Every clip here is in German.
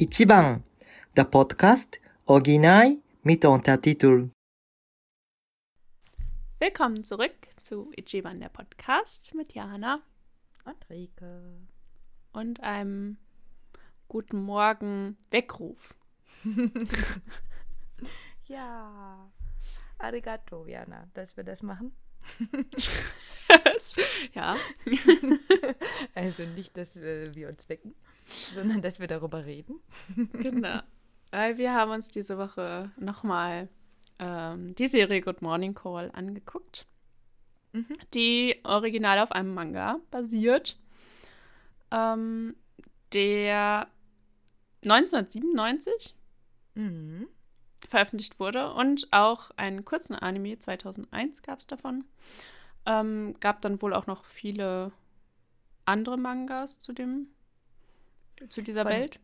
Ichiban, der Podcast Original mit Untertitel. Willkommen zurück zu Ichiban, der Podcast mit Jana Und Rike. und einem Guten Morgen Weckruf. Ja. Arigato, Jana, dass wir das machen. ja, Also nicht, dass wir, wir uns wecken, sondern dass wir darüber reden. genau. Weil wir haben uns diese Woche nochmal ähm, die Serie Good Morning Call angeguckt, Mhm. die original auf einem Manga basiert, ähm, der 1997 Mhm. veröffentlicht wurde und auch einen kurzen Anime 2001 gab es davon. Ähm, gab dann wohl auch noch viele andere Mangas zu dem zu dieser Von- Welt.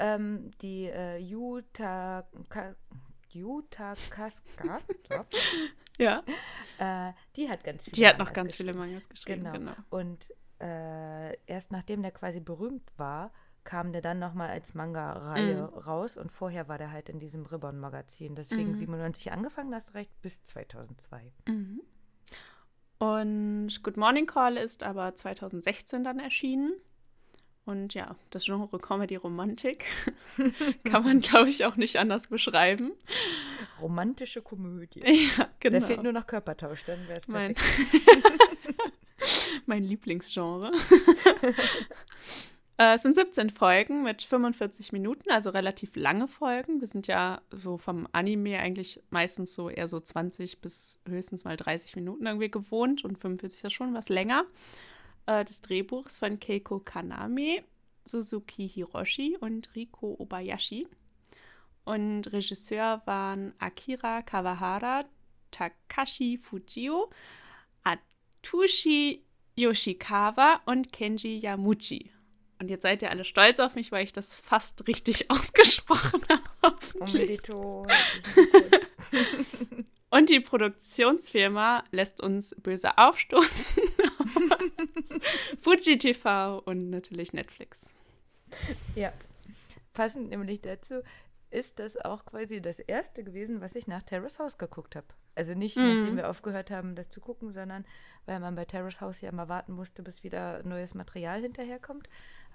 Ähm, die äh, Yuta, Ka, Yuta Kaska, so, Ja, äh, die hat ganz viele die hat noch Mangas ganz viele. Mangas geschrieben. Genau. Genau. Und äh, erst nachdem der quasi berühmt war, kam der dann nochmal als Manga-Reihe raus und vorher war der halt in diesem Ribbon-Magazin. Deswegen Mhm. 97 angefangen, hast recht, bis 2002. Mhm. Und Good Morning Call ist aber 2016 dann erschienen. Und ja, das Genre Comedy-Romantik kann man, glaube ich, auch nicht anders beschreiben. Romantische Komödie. Ja, genau. Da fehlt nur noch Körpertausch, dann wäre es mein, perfekt. mein Lieblingsgenre. äh, es sind 17 Folgen mit 45 Minuten, also relativ lange Folgen. Wir sind ja so vom Anime eigentlich meistens so eher so 20 bis höchstens mal 30 Minuten irgendwie gewohnt und 45 ist schon was länger. Äh, das Drehbuch ist von Keiko Kaname, Suzuki Hiroshi und Riko Obayashi. Und Regisseur waren Akira Kawahara, Takashi Fujio, Atushi Yoshikawa und Kenji Yamuchi. Und jetzt seid ihr alle stolz auf mich, weil ich das fast richtig ausgesprochen habe. Hoffentlich. Glückwunsch. Und die Produktionsfirma lässt uns böse aufstoßen. Fuji TV und natürlich Netflix. ja. Passend nämlich dazu ist das auch quasi das erste gewesen, was ich nach Terrace House geguckt habe. Also nicht, Mhm. nachdem wir aufgehört haben, das zu gucken, sondern weil man bei Terrace House ja immer warten musste, bis wieder neues Material hinterherkommt,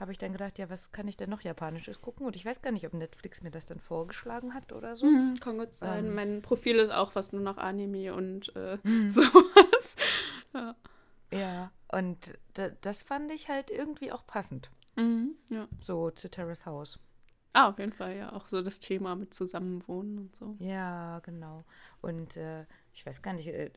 habe ich dann gedacht, ja, was kann ich denn noch Japanisches gucken? Und ich weiß gar nicht, ob Netflix mir das dann vorgeschlagen hat oder so. Mhm, kann gut sein. Ähm. mein Profil ist auch fast nur noch Anime und äh, sowas. Ja. Ja, und da, das fand ich halt irgendwie auch passend, Mhm, ja. so zu Terrace House. Ah, auf jeden Fall, ja. Auch so das Thema mit Zusammenwohnen und so. Ja, genau. Und äh, ich weiß gar nicht, äh,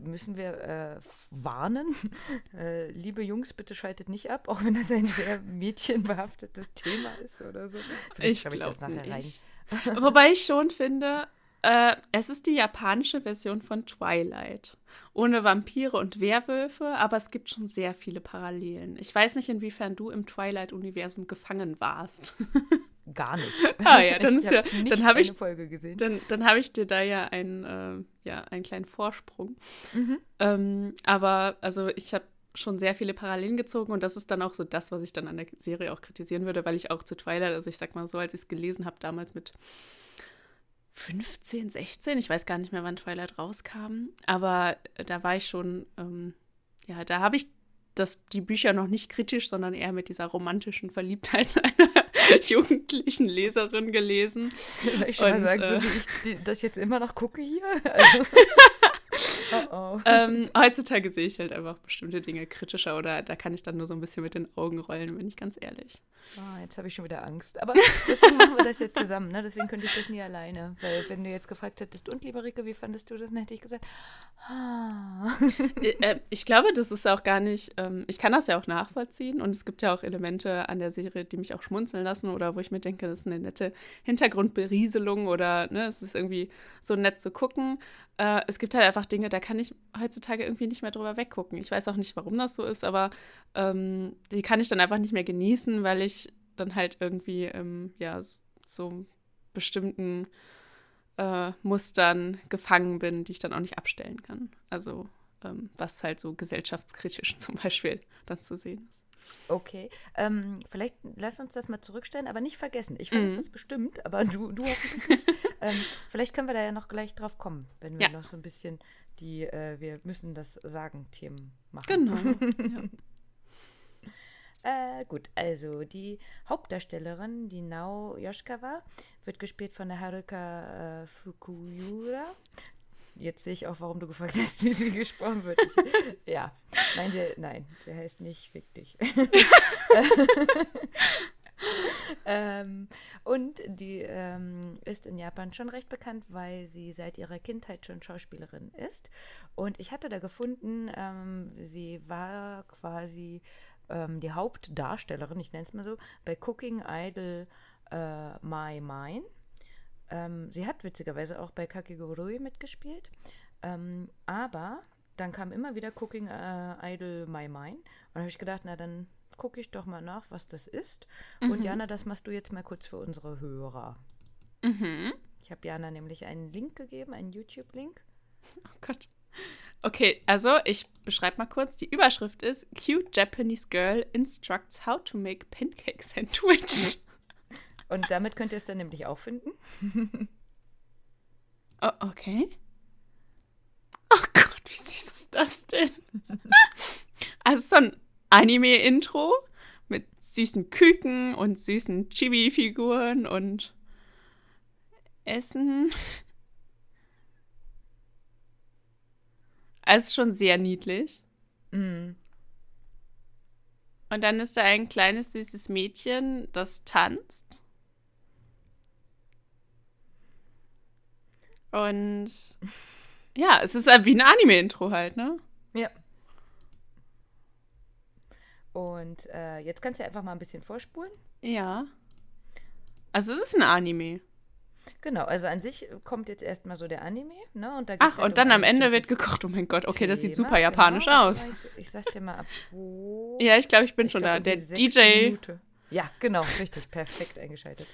müssen wir äh, warnen? äh, liebe Jungs, bitte schaltet nicht ab, auch wenn das ein sehr mädchenbehaftetes Thema ist oder so. Ich schreibe glaub nicht. rein. Wobei ich schon finde, äh, es ist die japanische Version von Twilight. Ohne Vampire und Werwölfe, aber es gibt schon sehr viele Parallelen. Ich weiß nicht, inwiefern du im Twilight-Universum gefangen warst. Gar nicht. Ah ja, dann ich ist ja- dann hab ich- Folge gesehen. Dann, dann habe ich dir da ja einen, äh, ja einen kleinen Vorsprung. Mhm. Ähm, aber also ich habe schon sehr viele Parallelen gezogen und das ist dann auch so das, was ich dann an der Serie auch kritisieren würde, weil ich auch zu Twilight, also ich sag mal so, als ich es gelesen habe, damals mit 15, 16, ich weiß gar nicht mehr, wann Twilight rauskam, aber da war ich schon, ähm, ja, da habe ich das, die Bücher noch nicht kritisch, sondern eher mit dieser romantischen Verliebtheit einer jugendlichen Leserin gelesen. Soll ich schon mal Und, sagen, so äh, wie ich die, das jetzt immer noch gucke hier? Also, oh oh. ähm, heutzutage sehe ich halt einfach bestimmte Dinge kritischer oder da kann ich dann nur so ein bisschen mit den Augen rollen, bin ich ganz ehrlich. Ah, jetzt habe ich schon wieder Angst. Aber deswegen machen wir das jetzt zusammen. Ne? Deswegen könnte ich das nie alleine. Weil wenn du jetzt gefragt hättest, und lieber Rike, wie fandest du das? Dann hätte ich gesagt, ah. Äh, äh, ich glaube, das ist auch gar nicht, ähm, ich kann das ja auch nachvollziehen und es gibt ja auch Elemente an der Serie, die mich auch schmunzeln lassen oder wo ich mir denke, das ist eine nette Hintergrundberieselung oder ne, es ist irgendwie so nett zu gucken. Äh, es gibt halt einfach Dinge, da kann ich heutzutage irgendwie nicht mehr drüber weggucken. Ich weiß auch nicht, warum das so ist, aber ähm, die kann ich dann einfach nicht mehr genießen, weil ich dann halt irgendwie, ähm, ja, so bestimmten äh, Mustern gefangen bin, die ich dann auch nicht abstellen kann. Also ähm, was halt so gesellschaftskritisch zum Beispiel dann zu sehen ist. Okay. Ähm, vielleicht lass uns das mal zurückstellen, aber nicht vergessen. Ich vergesse Mhm. das bestimmt, aber du, du hoffentlich nicht. Ähm, vielleicht können wir da ja noch gleich drauf kommen, wenn wir Ja. noch so ein bisschen die äh, Wir müssen das sagen Themen machen. Genau. ja. Äh, gut, also die Hauptdarstellerin, die Nao Yoshikawa, wird gespielt von der Haruka äh, Fukuyura. Jetzt sehe ich auch, warum du gefragt hast, wie sie gesprochen wird. Ich, ja, nein sie, nein, sie heißt nicht Fick dich. ähm, und die ähm, ist in Japan schon recht bekannt, weil sie seit ihrer Kindheit schon Schauspielerin ist. Und ich hatte da gefunden, ähm, sie war quasi ähm, die Hauptdarstellerin, ich nenne es mal so, bei Cooking Idol äh, My Mine. Ähm, sie hat witzigerweise auch bei Kakegurui mitgespielt. Ähm, aber dann kam immer wieder Cooking äh, Idol My Mine. Und da habe ich gedacht, na dann gucke ich doch mal nach, was das ist. Und Jana, das machst du jetzt mal kurz für unsere Hörer. Mhm. Ich habe Jana nämlich einen Link gegeben, einen YouTube-Link. Oh Gott. Okay, also ich beschreibe mal kurz. Die Überschrift ist Cute Japanese Girl instructs how to make pancake sandwich. Und damit könnt ihr es dann nämlich auch finden. Oh, okay. Oh Gott, wie süß ist das denn? Also so ein Anime-Intro mit süßen Küken und süßen Chibi-Figuren und Essen. Also schon sehr niedlich. Mm. Und dann ist da ein kleines süßes Mädchen, das tanzt. Und ja, es ist halt wie ein Anime-Intro halt, ne? Ja. Und äh, jetzt kannst du einfach mal ein bisschen vorspulen. Ja. Also es ist ein Anime. Genau, also an sich kommt jetzt erstmal so der Anime, ne? Und da Ach, halt und um dann am Ende wird gekocht. Oh mein Gott, okay, das sieht Thema, super japanisch genau. aus. Ich, ich sag dir mal ab, wo. Ja, ich glaube, ich bin Ich schon glaub, da. Der DJ. Minute. Ja, genau, richtig, perfekt eingeschaltet.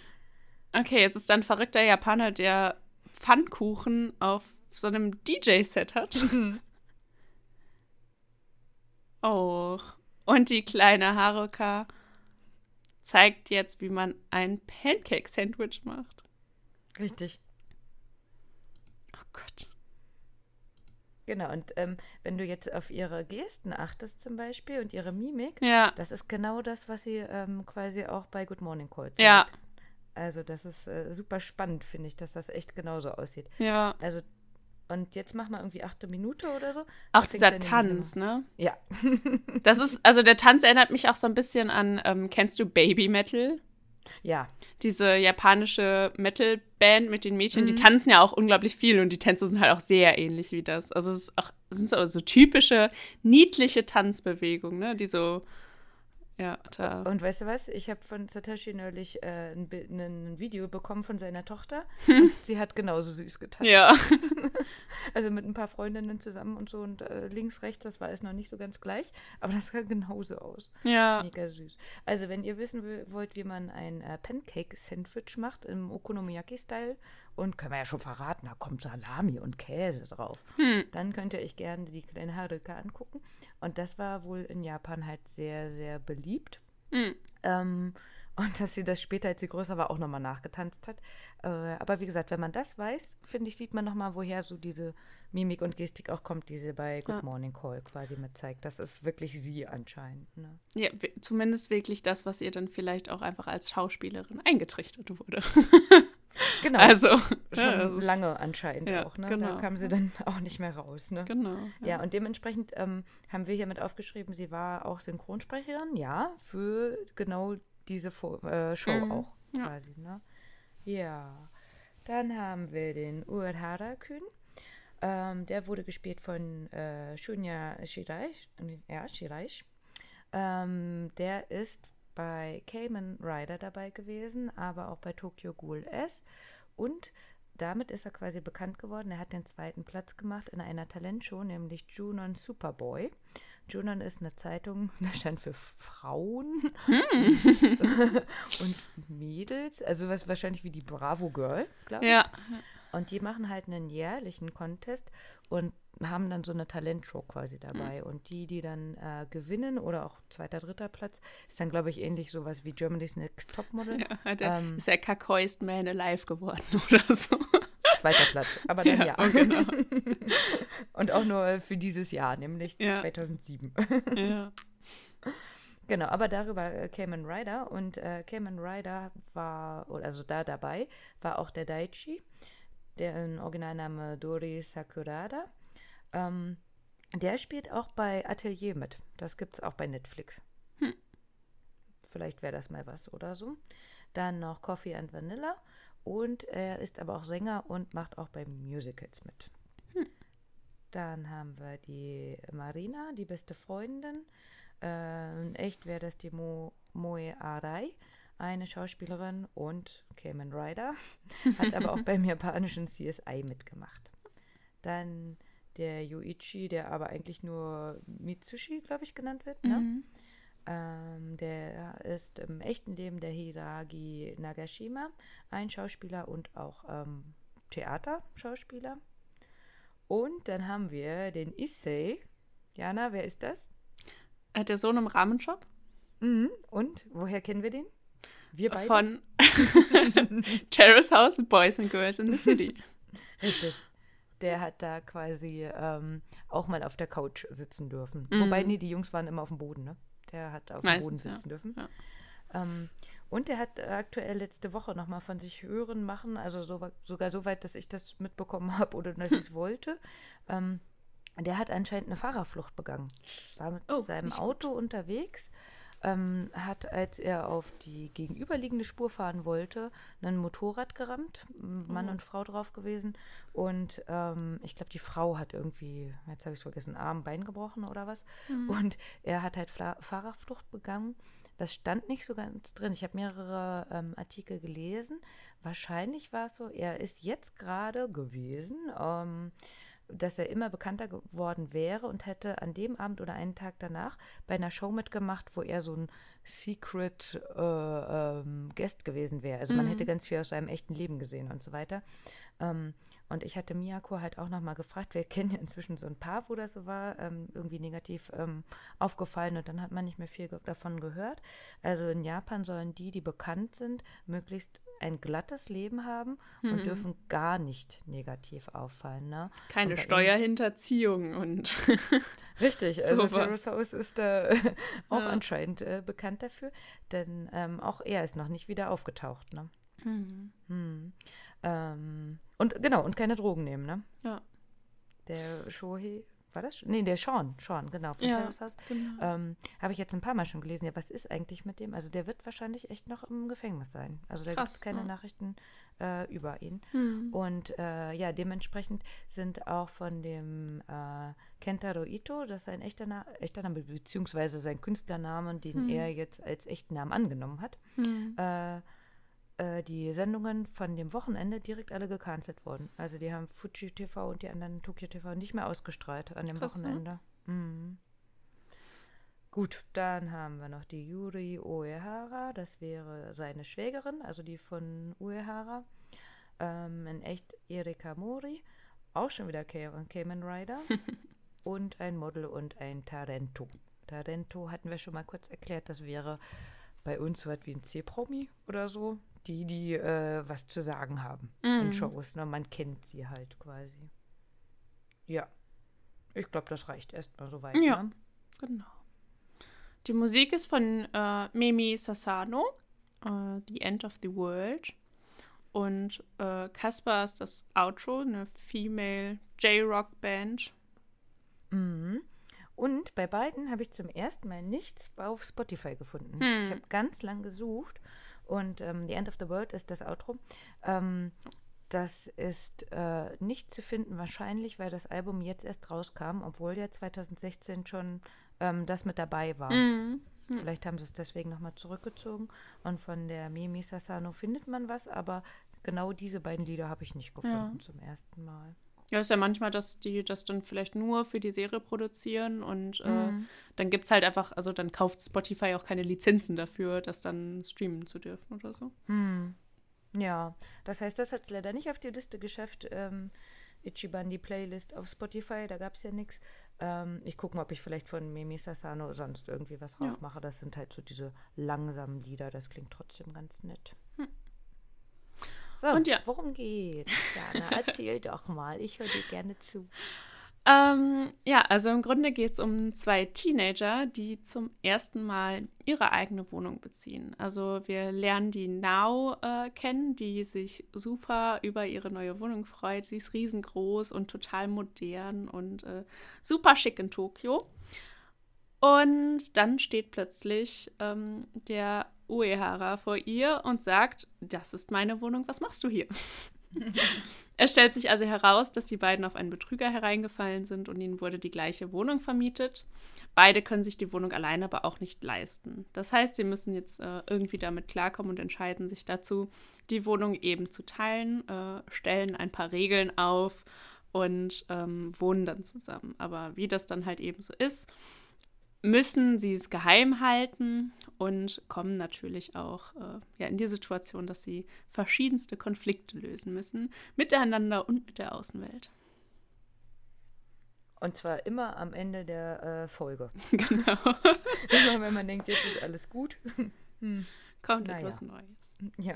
Okay, jetzt ist da ein verrückter Japaner, der Pfannkuchen auf so einem DJ-Set hat. Oh. Und die kleine Haruka zeigt jetzt, wie man ein Pancake-Sandwich macht. Richtig. Oh Gott. Genau, und ähm, wenn du jetzt auf ihre Gesten achtest zum Beispiel und ihre Mimik, Ja, das ist genau das, was sie ähm, quasi auch bei Good Morning Call zeigt. Ja. Also das ist äh, super spannend, finde ich, dass das echt genauso aussieht. ja. Also, und jetzt mach mal irgendwie achte Minute oder so. Auch dieser Tanz, ne? Ja. Das ist, also der Tanz erinnert mich auch so ein bisschen an, ähm, kennst du Baby Metal? Ja, Diese japanische Metal-Band mit den Mädchen, die Mhm. tanzen ja auch unglaublich viel und die Tänze sind halt auch sehr ähnlich wie das. Also es ist auch, es sind so, so typische, niedliche Tanzbewegungen, ne? Die so, ja, da. und weißt du was? Ich habe von Satoshi neulich äh, ein, ein Video bekommen von seiner Tochter. Sie hat genauso süß getanzt. Ja. Also mit ein paar Freundinnen zusammen und so und äh, links, rechts, das war es noch nicht so ganz gleich, aber das sah genauso aus. Ja. Mega süß. Also wenn ihr wissen wollt, wie man ein äh, Pancake-Sandwich macht im Okonomiyaki-Style und können wir ja schon verraten, da kommt Salami und Käse drauf, Hm. dann könnt ihr euch gerne die kleine Haruka angucken. Und das war wohl in Japan halt sehr, sehr beliebt. Hm. Ähm, und dass sie das später, als sie größer war, auch nochmal nachgetanzt hat. Äh, aber wie gesagt, wenn man das weiß, finde ich, sieht man nochmal, woher so diese Mimik und Gestik auch kommt, die sie bei Good Ja. Morning Call quasi mit zeigt. Das ist wirklich sie anscheinend. Ne? Ja, zumindest wirklich das, was ihr dann vielleicht auch einfach als Schauspielerin eingetrichtert wurde. Genau. Also, ja, schon lange anscheinend ja, auch. Ne? genau. Da kam sie dann auch nicht mehr raus. Ne? Genau. Ja, und dementsprechend ähm, haben wir hier mit aufgeschrieben, sie war auch Synchronsprecherin, ja, für genau diese Fo äh, Show Mhm, auch ja. quasi. Ne? Ja, dann haben wir den Urhara Kühn. Ähm, der wurde gespielt von äh, Shunya Shirai. Ja. Ähm, der ist bei Cayman Rider dabei gewesen, aber auch bei Tokyo Ghoul S. Und damit ist er quasi bekannt geworden. Er hat den zweiten Platz gemacht in einer Talentshow, nämlich Junon Superboy. Junon ist eine Zeitung, da stand für Frauen und Mädels, also was wahrscheinlich wie die Bravo Girl, glaube ich. Ja. Und die machen halt einen jährlichen Contest und haben dann so eine Talentshow quasi dabei. Mhm. Und die, die dann äh, gewinnen oder auch zweiter, dritter Platz, ist dann, glaube ich, ähnlich sowas wie Germany's Next Topmodel. Ja, hat er, Ähm. ist er Kackhäust Man Alive geworden oder so. Zweiter Platz, aber dann ja. Ja, oh, genau. Und auch nur für dieses Jahr, nämlich Ja. 2007. ja. Genau, aber darüber äh, Cayman Rider und äh, Cayman Rider war, oder also da dabei, war auch der Daichi, der Originalname Dori Sakurada. Ähm, der spielt auch bei Atelier mit. Das gibt es auch bei Netflix. Hm. Vielleicht wäre das mal was oder so. Dann noch Coffee and Vanilla und er ist aber auch Sänger und macht auch bei Musicals mit. Dann haben wir die Marina, die beste Freundin. Äh, in echt wäre das die Mo Moe Arai, eine Schauspielerin und Cayman Rider. Hat aber auch beim japanischen CSI mitgemacht. Dann der Yuichi, der aber eigentlich nur Mitsushi, glaube ich, genannt wird. Ne? Mhm. Ähm, der ist im echten Leben der Hiragi Nagashima, ein Schauspieler und auch ähm, Theaterschauspieler. Und dann haben wir den Issei. Jana, wer ist das? Hat der Sohn im Rahmenshop? Mhm. Und woher kennen wir den? Wir beide. Von Terrace House Boys and Girls in the City. Richtig. Der hat da quasi ähm, auch mal auf der Couch sitzen dürfen. Mhm. Wobei, nee, die Jungs waren immer auf dem Boden, ne? Der hat auf dem Meistens, Boden ja. sitzen dürfen. Ja. Ähm, und der hat aktuell letzte Woche nochmal von sich hören machen, also so, sogar so weit, dass ich das mitbekommen habe oder dass ich es wollte. Ähm, der hat anscheinend eine Fahrerflucht begangen. War mit Oh, seinem Auto unterwegs, ähm, hat, als er auf die gegenüberliegende Spur fahren wollte, ein Motorrad gerammt, Mann Oh. und Frau drauf gewesen. Und ähm, ich glaube, die Frau hat irgendwie, jetzt habe ich es vergessen, Arm, Bein gebrochen oder was. Und er hat halt Fla Fahrerflucht begangen. Das stand nicht so ganz drin. Ich habe mehrere ähm, Artikel gelesen. Wahrscheinlich war es so, er ist jetzt gerade gewesen, ähm, dass er immer bekannter geworden wäre und hätte an dem Abend oder einen Tag danach bei einer Show mitgemacht, wo er so ein Secret äh, ähm, Guest gewesen wäre. Also man Mhm. hätte ganz viel aus seinem echten Leben gesehen und so weiter. Ähm, und ich hatte Miyako halt auch nochmal gefragt, wir kennen ja inzwischen so ein paar, wo das so war, ähm, irgendwie negativ ähm, aufgefallen und dann hat man nicht mehr viel ge davon gehört. Also in Japan sollen die, die bekannt sind, möglichst ein glattes Leben haben und Mhm. dürfen gar nicht negativ auffallen. Ne? Keine Und Steuerhinterziehung und Richtig, also. Terrace House ist da auch Ja. anscheinend äh, bekannt dafür, denn ähm, auch er ist noch nicht wieder aufgetaucht. Ne? Hm. Hm. Ähm, und genau, und keine Drogen nehmen, ne? Ja. Der Shohei, war das? Nee, der Sean, Sean, genau, von Ja. House. Genau. Ähm, Habe ich jetzt ein paar Mal schon gelesen. Ja, was ist eigentlich mit dem? Also der wird wahrscheinlich echt noch im Gefängnis sein. Also da gibt es keine ja. Nachrichten äh, über ihn. Hm. Und äh, ja, dementsprechend sind auch von dem äh, Kentaro Ito, das ist sein echter, Na echter Name, beziehungsweise sein Künstlername, den Hm. er jetzt als echten Namen angenommen hat, Hm. Äh, die Sendungen von dem Wochenende direkt alle gecancelt worden. Also die haben Fuji TV und die anderen Tokyo TV nicht mehr ausgestrahlt an dem Krass, ne? Wochenende. Mhm. Gut, dann haben wir noch die Yuri Uehara, das wäre seine Schwägerin, also die von Uehara. Ähm, in echt Erika Mori, auch schon wieder Ca- Cayman Rider. und ein Model und ein Tarento. Tarento hatten wir schon mal kurz erklärt, das wäre bei uns so was wie ein C-Promi oder so. Die, die äh, was zu sagen haben in Mhm. Shows. Ne? Man kennt sie halt quasi. Ja. Ich glaube, das reicht erstmal soweit. Ja. Ne? Genau. Die Musik ist von äh, Mimi Sassano, äh, The End of the World. Und äh, ist das Outro, eine Female J-Rock-Band. Mhm. Und bei beiden habe ich zum ersten Mal nichts auf Spotify gefunden. Hm. Ich habe ganz lang gesucht und ähm, The End of the World ist das Outro. Ähm, das ist äh, nicht zu finden, wahrscheinlich, weil das Album jetzt erst rauskam, obwohl ja 2016 schon ähm, das mit dabei war. Mhm. Vielleicht haben sie es deswegen nochmal zurückgezogen. Und von der Mimi Sassano findet man was, aber genau diese beiden Lieder habe ich nicht gefunden zum ersten Mal. Ja, ist ja manchmal, dass die das dann vielleicht nur für die Serie produzieren und äh, Mhm. dann gibt es halt einfach, also dann kauft Spotify auch keine Lizenzen dafür, das dann streamen zu dürfen oder so. Hm. Ja, das heißt, das hat es leider nicht auf die Liste geschafft. Ähm, Ichiban die Playlist auf Spotify, da gab es ja nichts. Ähm, ich gucke mal, ob ich vielleicht von Mimi Sasano sonst irgendwie was drauf Ja. mache. Das sind halt so diese langsamen Lieder, das klingt trotzdem ganz nett. So, Und ja. worum geht's? Jana, erzähl doch mal. Ich höre dir gerne zu. Ähm, ja, also im Grunde geht es um zwei Teenager, die zum ersten Mal ihre eigene Wohnung beziehen. Also wir lernen die Nao äh, kennen, die sich super über ihre neue Wohnung freut. Sie ist riesengroß und total modern und äh, super schick in Tokio. Und dann steht plötzlich ähm, der Uehara vor ihr und sagt, das ist meine Wohnung, was machst du hier? Es stellt sich also heraus, dass die beiden auf einen Betrüger hereingefallen sind und ihnen wurde die gleiche Wohnung vermietet. Beide können sich die Wohnung allein aber auch nicht leisten. Das heißt, sie müssen jetzt äh, irgendwie damit klarkommen und entscheiden sich dazu, die Wohnung eben zu teilen, äh, stellen ein paar Regeln auf und ähm, wohnen dann zusammen. Aber wie das dann halt eben so ist, müssen sie es geheim halten und kommen natürlich auch äh, ja, in die Situation, dass sie verschiedenste Konflikte lösen müssen, miteinander und mit der Außenwelt. Und zwar immer am Ende der äh, Folge. genau. Immer wenn man denkt, jetzt ist alles gut. Kommt Naja. etwas Neues. Ja.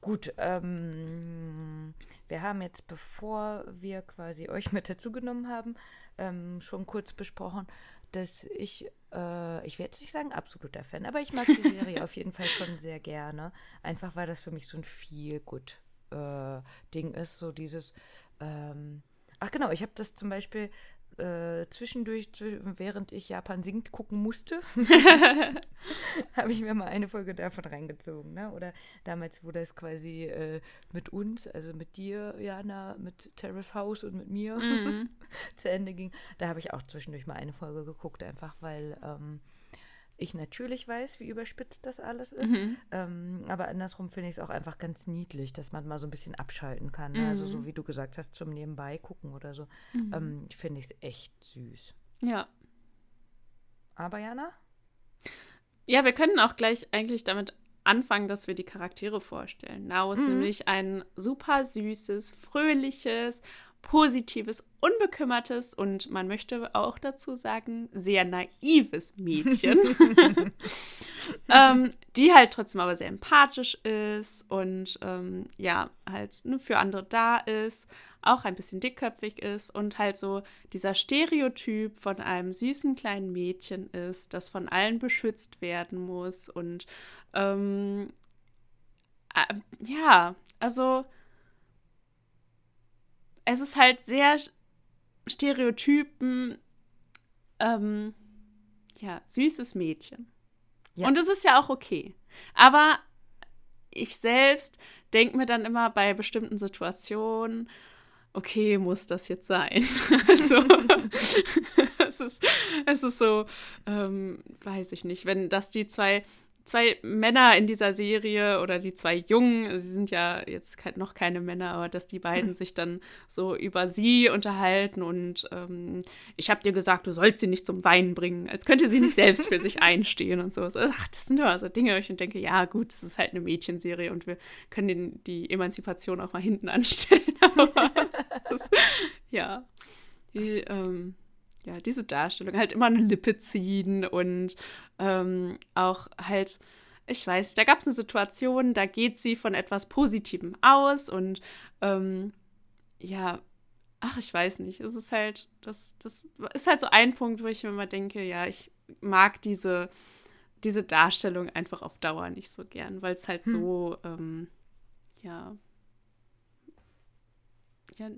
Gut, ähm, wir haben jetzt, bevor wir quasi euch mit dazu genommen haben, ähm, schon kurz besprochen, dass ich, äh, ich werde jetzt nicht sagen absoluter Fan, aber ich mag die Serie auf jeden Fall schon sehr gerne. Einfach weil das für mich so ein Feel-Good-Ding ist, so dieses, ähm, ach genau, ich habe das zum Beispiel äh, zwischendurch, zwi- während ich Japan singt, gucken musste, habe ich mir mal eine Folge davon reingezogen, ne? Oder damals, wo das quasi äh, mit uns, also mit dir, Jana, mit Terrace House und mit mir Mhm. zu Ende ging, da habe ich auch zwischendurch mal eine Folge geguckt, einfach weil ähm, ich natürlich weiß, wie überspitzt das alles ist. Mhm. Ähm, aber andersrum finde ich es auch einfach ganz niedlich, dass man mal so ein bisschen abschalten kann. Ne? Also Mhm. so wie du gesagt hast, zum Nebenbei gucken oder so. Mhm. Ähm, finde ich es echt süß. Ja. Aber Jana? Ja, wir können auch gleich eigentlich damit anfangen, dass wir die Charaktere vorstellen. Nao ist Mhm. nämlich ein super süßes, fröhliches, positives, unbekümmertes und man möchte auch dazu sagen, sehr naives Mädchen, ähm, die halt trotzdem aber sehr empathisch ist und ähm, ja, halt ne, für andere da ist, auch ein bisschen dickköpfig ist und halt so dieser Stereotyp von einem süßen kleinen Mädchen ist, das von allen beschützt werden muss und ähm, äh, ja, also es ist halt sehr Stereotypen, ähm, ja, süßes Mädchen. Ja. Und es ist ja auch okay. Aber ich selbst denke mir dann immer bei bestimmten Situationen, okay, muss das jetzt sein? also, es ist, es ist so, ähm, weiß ich nicht, wenn das die zwei, zwei Männer in dieser Serie oder die zwei Jungen, sie sind ja jetzt noch keine Männer, aber dass die beiden sich dann so über sie unterhalten und ähm, ich habe dir gesagt, du sollst sie nicht zum Weinen bringen, als könnte sie nicht selbst für sich einstehen und sowas. Ach, das sind immer so Dinge, wo ich denke, ja gut, das ist halt eine Mädchenserie und wir können den, die Emanzipation auch mal hinten anstellen. Aber es ist, ja, die, ähm, ja, diese Darstellung, halt immer eine Lippe ziehen und ähm, auch halt, ich weiß, da gab es eine Situation, da geht sie von etwas Positivem aus und ähm, ja, ach, ich weiß nicht, es ist halt, das, das ist halt so ein Punkt, wo ich mir immer denke, ja, ich mag diese, diese Darstellung einfach auf Dauer nicht so gern, weil es halt Hm. so, ähm, ja, ja,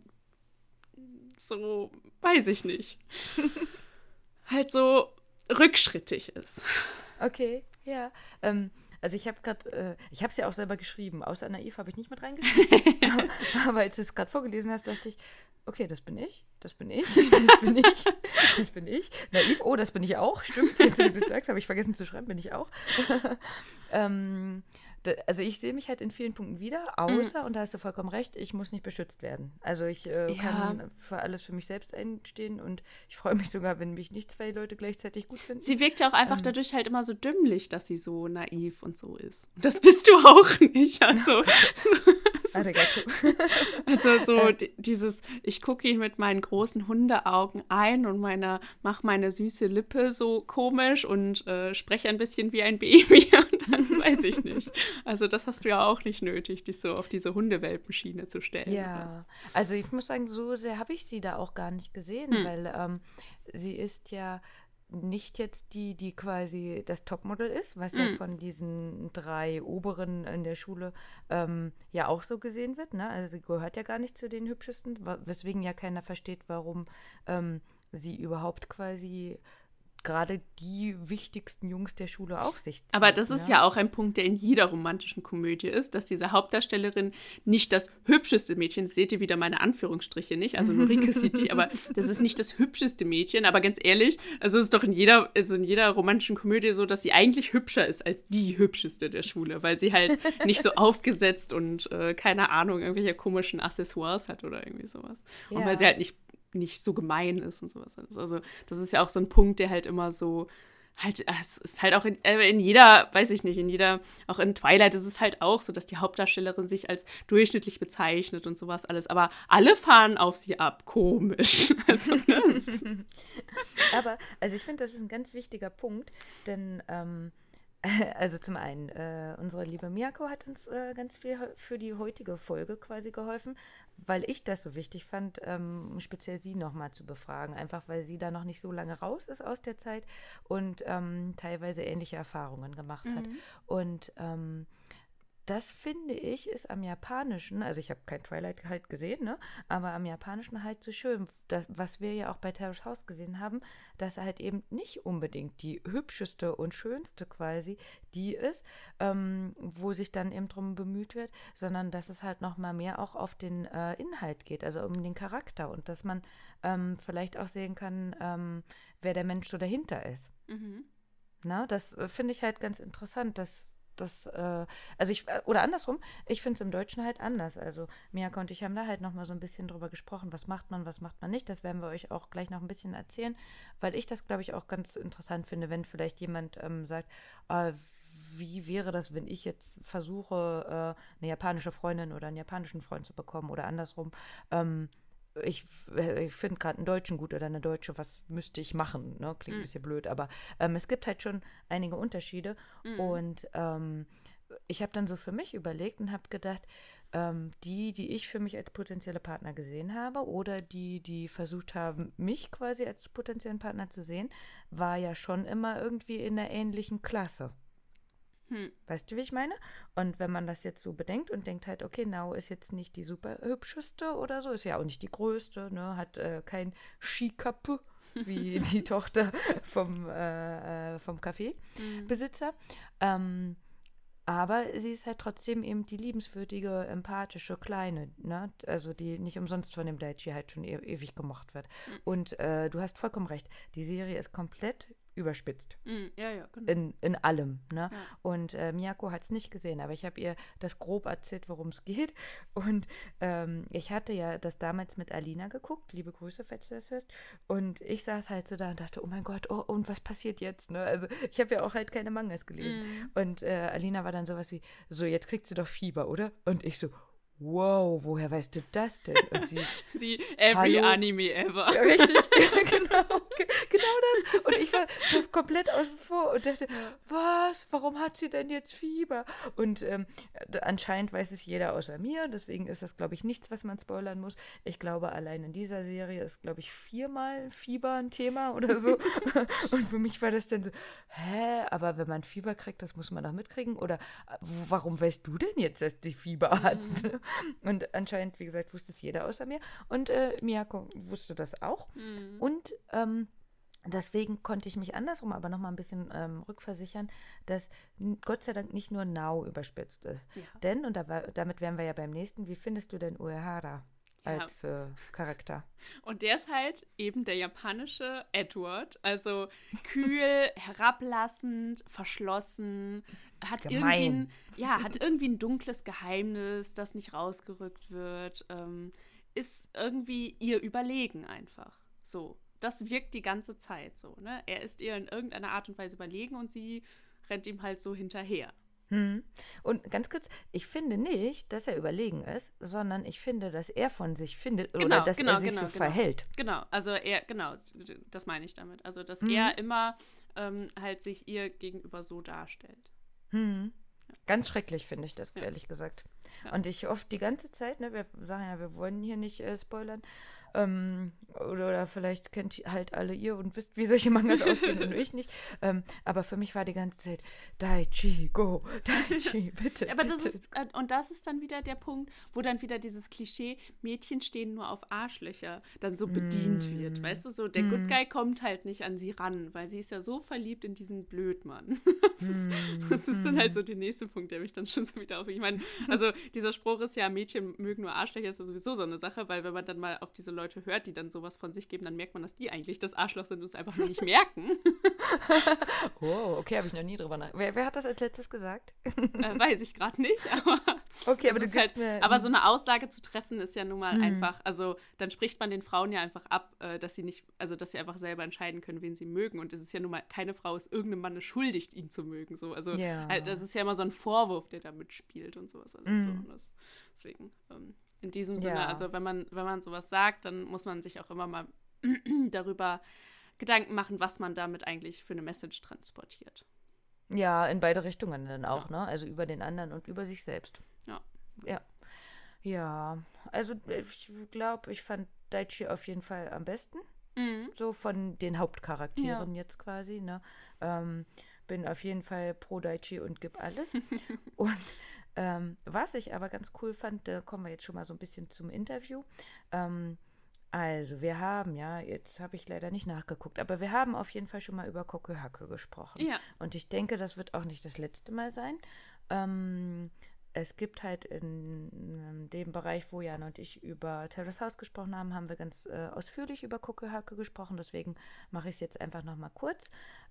so, weiß ich nicht. halt so rückschrittig ist. Okay, ja. Ähm, also ich habe gerade, äh, ich habe es ja auch selber geschrieben. Außer naiv habe ich nicht mit reingeschrieben. aber, aber als du es gerade vorgelesen hast, dachte ich, okay, das bin ich, das bin ich, das bin ich, das bin ich. Naiv, oh, das bin ich auch. Stimmt, jetzt wie du das sagst, habe ich vergessen zu schreiben, bin ich auch. ähm, also ich sehe mich halt in vielen Punkten wieder, außer, und da hast du vollkommen recht, ich muss nicht beschützt werden. Also ich äh, Ja. kann für alles für mich selbst einstehen und ich freue mich sogar, wenn mich nicht zwei Leute gleichzeitig gut finden. Sie wirkt ja auch einfach Ähm. dadurch halt immer so dümmlich, dass sie so naiv und so ist. Das bist du auch nicht. Also, es Arigato. also so dieses, ich gucke ihn mit meinen großen Hundeaugen ein und meiner, mach meine süße Lippe so komisch und äh, spreche ein bisschen wie ein Baby weiß ich nicht. Also das hast du ja auch nicht nötig, dich so auf diese Hundewelpenschiene zu stellen. Ja, also ich muss sagen, so sehr habe ich sie da auch gar nicht gesehen, hm. weil ähm, sie ist ja nicht jetzt die, die quasi das Topmodel ist, was mm. ja von diesen drei Oberen in der Schule ähm, ja auch so gesehen wird. Ne? Also sie gehört ja gar nicht zu den hübschesten, weswegen ja keiner versteht, warum ähm, sie überhaupt quasi gerade die wichtigsten Jungs der Schule auf sich zieht. Aber das ist ne? ja auch ein Punkt, der in jeder romantischen Komödie ist, dass diese Hauptdarstellerin nicht das hübscheste Mädchen, seht ihr wieder meine Anführungsstriche nicht, also Norike sieht die, aber das ist nicht das hübscheste Mädchen, aber ganz ehrlich, also es ist doch in jeder, also in jeder romantischen Komödie so, dass sie eigentlich hübscher ist als die hübscheste der Schule, weil sie halt nicht so aufgesetzt und äh, keine Ahnung, irgendwelche komischen Accessoires hat oder irgendwie sowas. Ja. Und weil sie halt nicht nicht so gemein ist und sowas. Also das ist ja auch so ein Punkt, der halt immer so halt, äh, es ist halt auch in, äh, in, jeder, weiß ich nicht, in jeder, auch in Twilight ist es halt auch so, dass die Hauptdarstellerin sich als durchschnittlich bezeichnet und sowas alles. Aber alle fahren auf sie ab. Komisch. Also, das. Aber, also ich finde, das ist ein ganz wichtiger Punkt, denn ähm, Also zum einen, äh, unsere liebe Miyako hat uns äh, ganz viel für die heutige Folge quasi geholfen, weil ich das so wichtig fand, ähm, speziell sie nochmal zu befragen, einfach weil sie da noch nicht so lange raus ist aus der Zeit und ähm, teilweise ähnliche Erfahrungen gemacht mhm. hat. Und ähm, das finde ich ist am Japanischen, also ich habe kein Twilight halt gesehen, ne? aber am Japanischen halt so schön, das, was wir ja auch bei Terrace House gesehen haben, dass er halt eben nicht unbedingt die hübscheste und schönste quasi die ist, ähm, wo sich dann eben drum bemüht wird, sondern dass es halt nochmal mehr auch auf den äh, Inhalt geht, also um den Charakter und dass man ähm, vielleicht auch sehen kann, ähm, wer der Mensch so dahinter ist. Mhm. Na, das äh, finde ich halt ganz interessant, dass das, äh, also ich, äh, oder andersrum, ich finde es im Deutschen halt anders. Also Miyako und ich haben da halt nochmal so ein bisschen drüber gesprochen, was macht man, was macht man nicht. Das werden wir euch auch gleich noch ein bisschen erzählen, weil ich das, glaube ich, auch ganz interessant finde, wenn vielleicht jemand ähm, sagt, äh, wie wäre das, wenn ich jetzt versuche, äh, eine japanische Freundin oder einen japanischen Freund zu bekommen oder andersrum. Ähm, ich, äh, ich finde gerade einen Deutschen gut oder eine Deutsche, was müsste ich machen? Ne? Klingt mm. ein bisschen blöd, aber ähm, es gibt halt schon einige Unterschiede. Mm. Und ähm, ich habe dann so für mich überlegt und habe gedacht, ähm, die, die ich für mich als potenzielle Partner gesehen habe oder die, die versucht haben, mich quasi als potenziellen Partner zu sehen, war ja schon immer irgendwie in einer ähnlichen Klasse. Hm. Weißt du, wie ich meine? Und wenn man das jetzt so bedenkt und denkt halt, okay, Nao ist jetzt nicht die super hübscheste oder so, ist ja auch nicht die größte, ne, hat äh, kein Skikappe wie die Tochter vom, äh, äh vom Café-Besitzer. Mhm. Ähm, aber sie ist halt trotzdem eben die liebenswürdige, empathische Kleine, ne? Also die nicht umsonst von dem Daichi halt schon e ewig gemocht wird. Mhm. Und äh, du hast vollkommen recht. Die Serie ist komplett überspitzt. Mm, ja, ja, genau. In, in allem. Ne? Ja. Und äh, Miyako hat es nicht gesehen, aber ich habe ihr das grob erzählt, worum es geht. Und ähm, ich hatte ja das damals mit Alina geguckt. Liebe Grüße, falls du das hörst. Und ich saß halt so da und dachte, oh mein Gott, oh, und was passiert jetzt? Ne? Also ich habe ja auch halt keine Mangas gelesen. Mm. Und äh, Alina war dann sowas wie, so, jetzt kriegt sie doch Fieber, oder? Und ich so, wow, woher weißt du das denn? Und sie, sie every Hallo? Anime ever. Ja, richtig, genau, genau das. Und ich war so komplett außen vor und dachte, ja. was, warum hat sie denn jetzt Fieber? Und ähm, anscheinend weiß es jeder außer mir, deswegen ist das, glaube ich, nichts, was man spoilern muss. Ich glaube, allein in dieser Serie ist, glaube ich, viermal Fieber ein Thema oder so. und für mich war das dann so, hä, aber wenn man Fieber kriegt, das muss man doch mitkriegen? Oder äh, warum weißt du denn jetzt, dass die Fieber hat? Mhm. Und anscheinend, wie gesagt, wusste es jeder außer mir. Und äh, Miyako wusste das auch. Mhm. Und ähm, Deswegen konnte ich mich andersrum aber noch mal ein bisschen ähm, rückversichern, dass Gott sei Dank nicht nur Now überspitzt ist. Ja. Denn, und da, damit wären wir ja beim nächsten, wie findest du denn Uehara? Als ja. äh, Charakter. Und der ist halt eben der japanische Edward. Also kühl, herablassend, verschlossen, hat irgendwie, ein, ja, hat irgendwie ein dunkles Geheimnis, das nicht rausgerückt wird, ähm, ist irgendwie ihr überlegen einfach. So. Das wirkt die ganze Zeit so, ne? Er ist ihr in irgendeiner Art und Weise überlegen und sie rennt ihm halt so hinterher. Hm. Und ganz kurz, ich finde nicht, dass er überlegen ist, sondern ich finde, dass er von sich findet Genau, oder dass genau, er sich genau, so genau. verhält. Genau, also er, genau, das meine ich damit. Also, dass Mhm. er immer ähm, halt sich ihr gegenüber so darstellt. Hm. Ganz schrecklich finde ich das, Ja. ehrlich gesagt. Ja. Und ich hoffe die ganze Zeit, ne, wir sagen ja, wir wollen hier nicht äh, spoilern. Ähm, oder, oder vielleicht kennt halt alle ihr und wisst, wie solche Mangas ausgehen und ich nicht. Ähm, aber für mich war die ganze Zeit Daichi, go, Daichi, bitte. Aber das bitte. ist, äh, und das ist dann wieder der Punkt, wo dann wieder dieses Klischee, Mädchen stehen nur auf Arschlöcher, dann so bedient Mm. wird. Weißt du, so der Good Guy kommt halt nicht an sie ran, weil sie ist ja so verliebt in diesen Blödmann. Das ist, Mm. das ist dann halt so der nächste Punkt, der mich dann schon so wieder auf. Ich meine, also dieser Spruch ist ja, Mädchen mögen nur Arschlöcher, ist ja sowieso so eine Sache, weil wenn man dann mal auf diese Leute hört, die dann sowas von sich geben, dann merkt man, dass die eigentlich das Arschloch sind und es einfach nur nicht merken. Oh, okay, habe ich noch nie drüber nach. Wer, wer hat das als letztes gesagt? äh, weiß ich gerade nicht, aber. Okay, aber du halt, mir. aber so eine Aussage zu treffen ist ja nun mal Mhm. einfach, also dann spricht man den Frauen ja einfach ab, äh, dass sie nicht, also dass sie einfach selber entscheiden können, wen sie mögen. Und es ist ja nun mal, keine Frau ist irgendeinem Mann schuldig, ihn zu mögen. So. Also Ja. halt, das ist ja immer so ein Vorwurf, der da mitspielt und sowas alles so. Mhm. Und das, deswegen, ähm, in diesem Sinne, Ja. also wenn man, wenn man sowas sagt, dann muss man sich auch immer mal darüber Gedanken machen, was man damit eigentlich für eine Message transportiert. Ja, in beide Richtungen dann auch, ne? Also über den anderen und über sich selbst. Ja. Ja. Ja, also ich glaube, ich fand Daichi auf jeden Fall am besten. Mhm. So von den Hauptcharakteren jetzt quasi, ne? Ähm, bin auf jeden Fall pro Daichi und gib alles. und ähm, was ich aber ganz cool fand, da kommen wir jetzt schon mal so ein bisschen zum Interview. Ähm, also, wir haben ja, jetzt habe ich leider nicht nachgeguckt, aber wir haben auf jeden Fall schon mal über Kokuhaku gesprochen. Ja. Und ich denke, das wird auch nicht das letzte Mal sein. Ähm, es gibt halt in ähm, dem Bereich, wo Jan und ich über Terrace House gesprochen haben, haben wir ganz äh, ausführlich über Kokuhaku gesprochen. Deswegen mache ich es jetzt einfach nochmal kurz.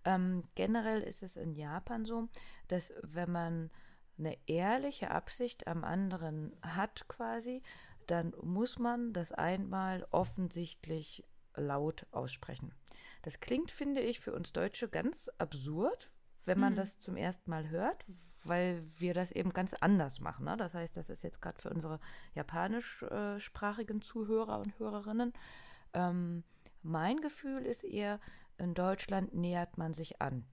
Ähm, generell ist es in Japan so, dass wenn man eine ehrliche Absicht am anderen hat quasi, dann muss man das einmal offensichtlich laut aussprechen. Das klingt, finde ich, für uns Deutsche ganz absurd, wenn man Mhm. das zum ersten Mal hört, weil wir das eben ganz anders machen. Ne? Das heißt, das ist jetzt gerade für unsere japanischsprachigen Zuhörer und Hörerinnen. Ähm, mein Gefühl ist eher, in Deutschland nähert man sich an.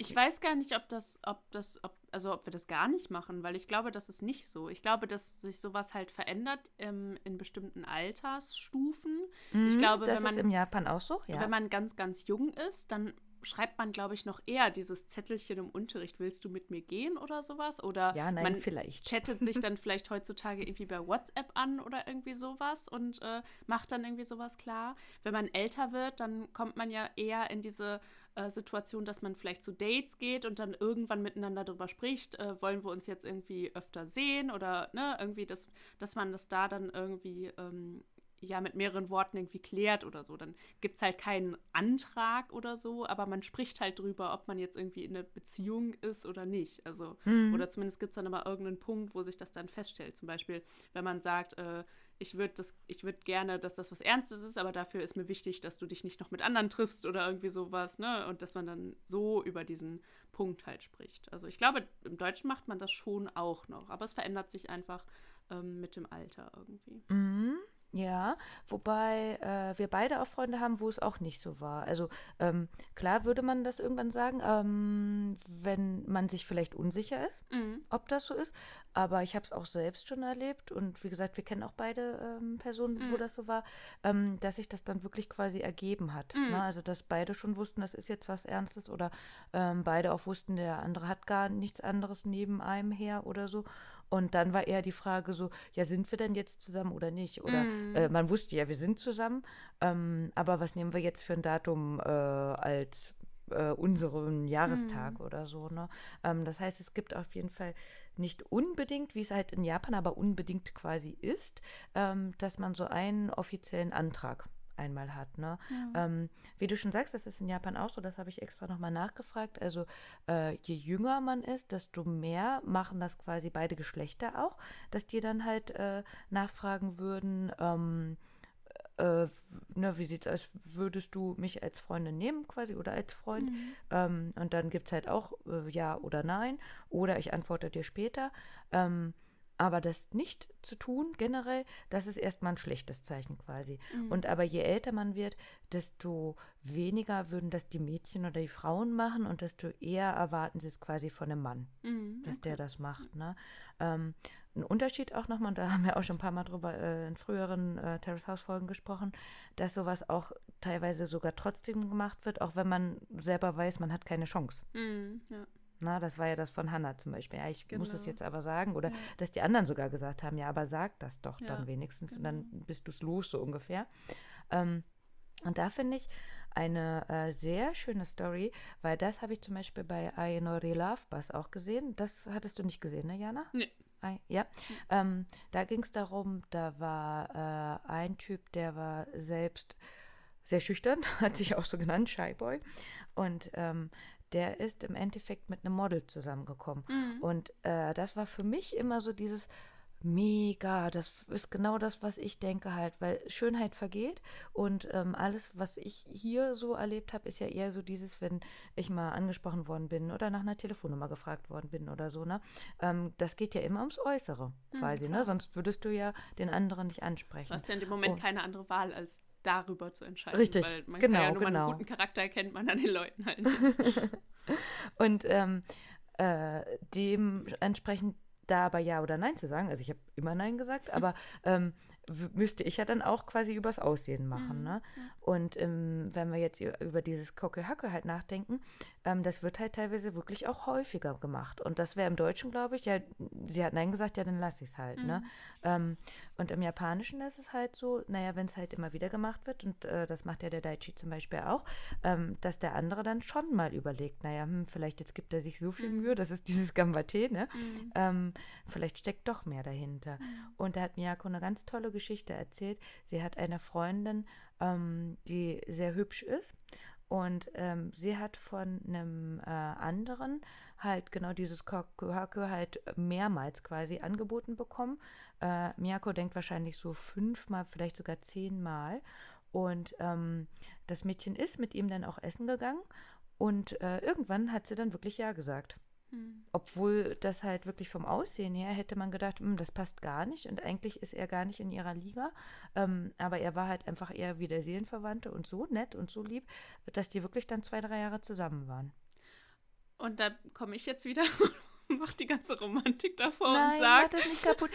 Ich weiß gar nicht, ob das, ob das, ob, also ob wir das gar nicht machen, weil ich glaube, das ist nicht so. Ich glaube, dass sich sowas halt verändert ähm, in bestimmten Altersstufen. ich Mhm, glaube, das wenn man, ist im Japan auch so. Ja. wenn man ganz, ganz jung ist, dann schreibt man, glaube ich, noch eher dieses Zettelchen im Unterricht, willst du mit mir gehen oder sowas? Oder ja, nein, man vielleicht. chattet sich dann vielleicht heutzutage irgendwie bei WhatsApp an oder irgendwie sowas und äh, macht dann irgendwie sowas klar. Wenn man älter wird, dann kommt man ja eher in diese äh, Situation, dass man vielleicht zu Dates geht und dann irgendwann miteinander darüber spricht, äh, wollen wir uns jetzt irgendwie öfter sehen oder ne, irgendwie, dass, dass man das da dann irgendwie ähm, ja mit mehreren Worten irgendwie klärt oder so. Dann gibt es halt keinen Antrag oder so, aber man spricht halt drüber, ob man jetzt irgendwie in einer Beziehung ist oder nicht. Also, Mhm. oder zumindest gibt es dann immer irgendeinen Punkt, wo sich das dann feststellt. Zum Beispiel, wenn man sagt, äh, ich würde das, ich würde gerne, dass das was Ernstes ist, aber dafür ist mir wichtig, dass du dich nicht noch mit anderen triffst oder irgendwie sowas, ne? Und dass man dann so über diesen Punkt halt spricht. Also ich glaube, im Deutschen macht man das schon auch noch, aber es verändert sich einfach ähm, mit dem Alter irgendwie. Mhm. Ja, wobei äh, wir beide auch Freunde haben, wo es auch nicht so war. Also ähm, klar würde man das irgendwann sagen, ähm, wenn man sich vielleicht unsicher ist, Mhm. ob das so ist. Aber ich habe es auch selbst schon erlebt und wie gesagt, wir kennen auch beide ähm, Personen, wo Mhm. das so war, ähm, dass sich das dann wirklich quasi ergeben hat. Mhm. Ne? Also dass beide schon wussten, das ist jetzt was Ernstes oder ähm, beide auch wussten, der andere hat gar nichts anderes neben einem her oder so. Und dann war eher die Frage so, ja, sind wir denn jetzt zusammen oder nicht? Oder Mhm. äh, man wusste ja, wir sind zusammen, ähm, aber was nehmen wir jetzt für ein Datum äh, als äh, unseren Jahrestag Mhm. oder so, ne? Ähm, das heißt, es gibt auf jeden Fall nicht unbedingt, wie es halt in Japan aber unbedingt quasi ist, ähm, dass man so einen offiziellen Antrag einmal hat. Ne? Ja. Ähm, wie du schon sagst, das ist in Japan auch so, das habe ich extra nochmal nachgefragt. Also äh, je jünger man ist, desto mehr machen das quasi beide Geschlechter auch, dass die dann halt äh, nachfragen würden, ähm, äh, ne, wie sieht's aus, würdest du mich als Freundin nehmen quasi oder als Freund? Mhm. Ähm, und dann gibt es halt auch äh, Ja oder Nein oder ich antworte dir später. Ähm, aber das nicht zu tun, generell, das ist erstmal ein schlechtes Zeichen quasi. Mhm. Und aber je älter man wird, desto weniger würden das die Mädchen oder die Frauen machen und desto eher erwarten sie es quasi von einem Mann, mhm, dass der das macht. Ne? Ähm, ein Unterschied auch nochmal, und da haben wir auch schon ein paar Mal drüber äh, in früheren äh, Terrace House Folgen gesprochen, dass sowas auch teilweise sogar trotzdem gemacht wird, auch wenn man selber weiß, man hat keine Chance. Mhm, ja. Na, das war ja das von Hannah zum Beispiel. Ja, ich genau. muss es jetzt aber sagen. Oder ja. dass die anderen sogar gesagt haben, ja, aber sag das doch ja, dann wenigstens genau. und dann genau. bist du es los, so ungefähr. Ähm, und da finde ich eine äh, sehr schöne Story, weil das habe ich zum Beispiel bei I Know Real Love Bus auch gesehen. Das hattest du nicht gesehen, ne, Jana? Nee. Ja, ähm, da ging es darum, da war äh, ein Typ, der war selbst sehr schüchtern, hat sich auch so genannt, Shy Boy. Und ähm, der ist im Endeffekt mit einem Model zusammengekommen. Mhm. Und äh, das war für mich immer so dieses, Mega, das ist genau das, was ich denke halt, weil Schönheit vergeht und ähm, alles, was ich hier so erlebt habe, ist ja eher so dieses, wenn ich mal angesprochen worden bin oder nach einer Telefonnummer gefragt worden bin oder so, ne? Ähm, das geht ja immer ums Äußere hm, quasi, mhm, ne? Sonst würdest du ja den anderen nicht ansprechen. Du hast ja in dem Moment oh. keine andere Wahl, als darüber zu entscheiden. Richtig, weil man genau, kann ja nur genau. einen guten Charakter erkennt man an den Leuten halt nicht. und ähm, äh, dementsprechend da aber Ja oder Nein zu sagen, also ich habe immer Nein gesagt, aber ähm, müsste ich ja dann auch quasi übers Aussehen machen. Mhm. Ne? Und ähm, wenn wir jetzt über dieses Kocke-Hacke halt nachdenken, ähm, das wird halt teilweise wirklich auch häufiger gemacht. Und das wäre im Deutschen, glaube ich, ja, sie hat Nein gesagt, ja, dann lasse ich es halt. Ne? Mhm. Ne? Ähm, und im Japanischen ist es halt so, naja, wenn es halt immer wieder gemacht wird, und äh, das macht ja der Daichi zum Beispiel auch, ähm, dass der andere dann schon mal überlegt, naja, hm, vielleicht jetzt gibt er sich so viel mhm. Mühe, das ist dieses Gambate, ne? Mhm. Ähm, vielleicht steckt doch mehr dahinter. Mhm. Und da hat Miyako eine ganz tolle Geschichte erzählt. Sie hat eine Freundin, ähm, die sehr hübsch ist und ähm, sie hat von einem äh, anderen halt genau dieses Kokuhaku halt mehrmals quasi angeboten bekommen. Äh, Miyako denkt wahrscheinlich so fünfmal, vielleicht sogar zehnmal. Und ähm, das Mädchen ist mit ihm dann auch essen gegangen. Und äh, irgendwann hat sie dann wirklich Ja gesagt. Hm. Obwohl das halt wirklich vom Aussehen her hätte man gedacht, hm, das passt gar nicht und eigentlich ist er gar nicht in ihrer Liga. Ähm, aber er war halt einfach eher wie der Seelenverwandte und so nett und so lieb, dass die wirklich dann zwei, drei Jahre zusammen waren. Und da komme ich jetzt wieder und mache die ganze Romantik davor Nein, und sage. das nicht kaputt.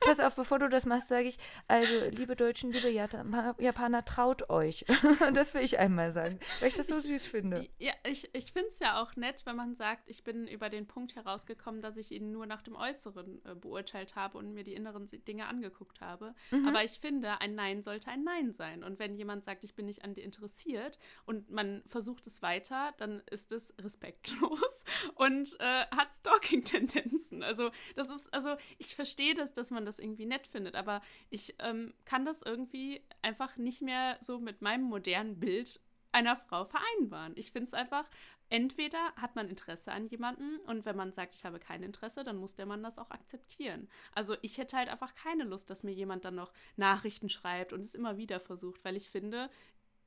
Pass auf, bevor du das machst, sage ich, also liebe Deutschen, liebe Japaner, traut euch. das will ich einmal sagen, weil ich das so ich, süß finde. Ja, ich, ich finde es ja auch nett, wenn man sagt, ich bin über den Punkt herausgekommen, dass ich ihn nur nach dem Äußeren äh, beurteilt habe und mir die inneren Dinge angeguckt habe. Mhm. Aber ich finde, ein Nein sollte ein Nein sein. Und wenn jemand sagt, ich bin nicht an dir interessiert und man versucht es weiter, dann ist es respektlos und äh, hat Stalking-Tendenzen. Also das ist, also ich verstehe das, dass man das irgendwie nett findet. Aber ich ähm, kann das irgendwie einfach nicht mehr so mit meinem modernen Bild einer Frau vereinbaren. Ich finde es einfach, entweder hat man Interesse an jemandem und wenn man sagt, ich habe kein Interesse, dann muss der Mann das auch akzeptieren. Also ich hätte halt einfach keine Lust, dass mir jemand dann noch Nachrichten schreibt und es immer wieder versucht, weil ich finde,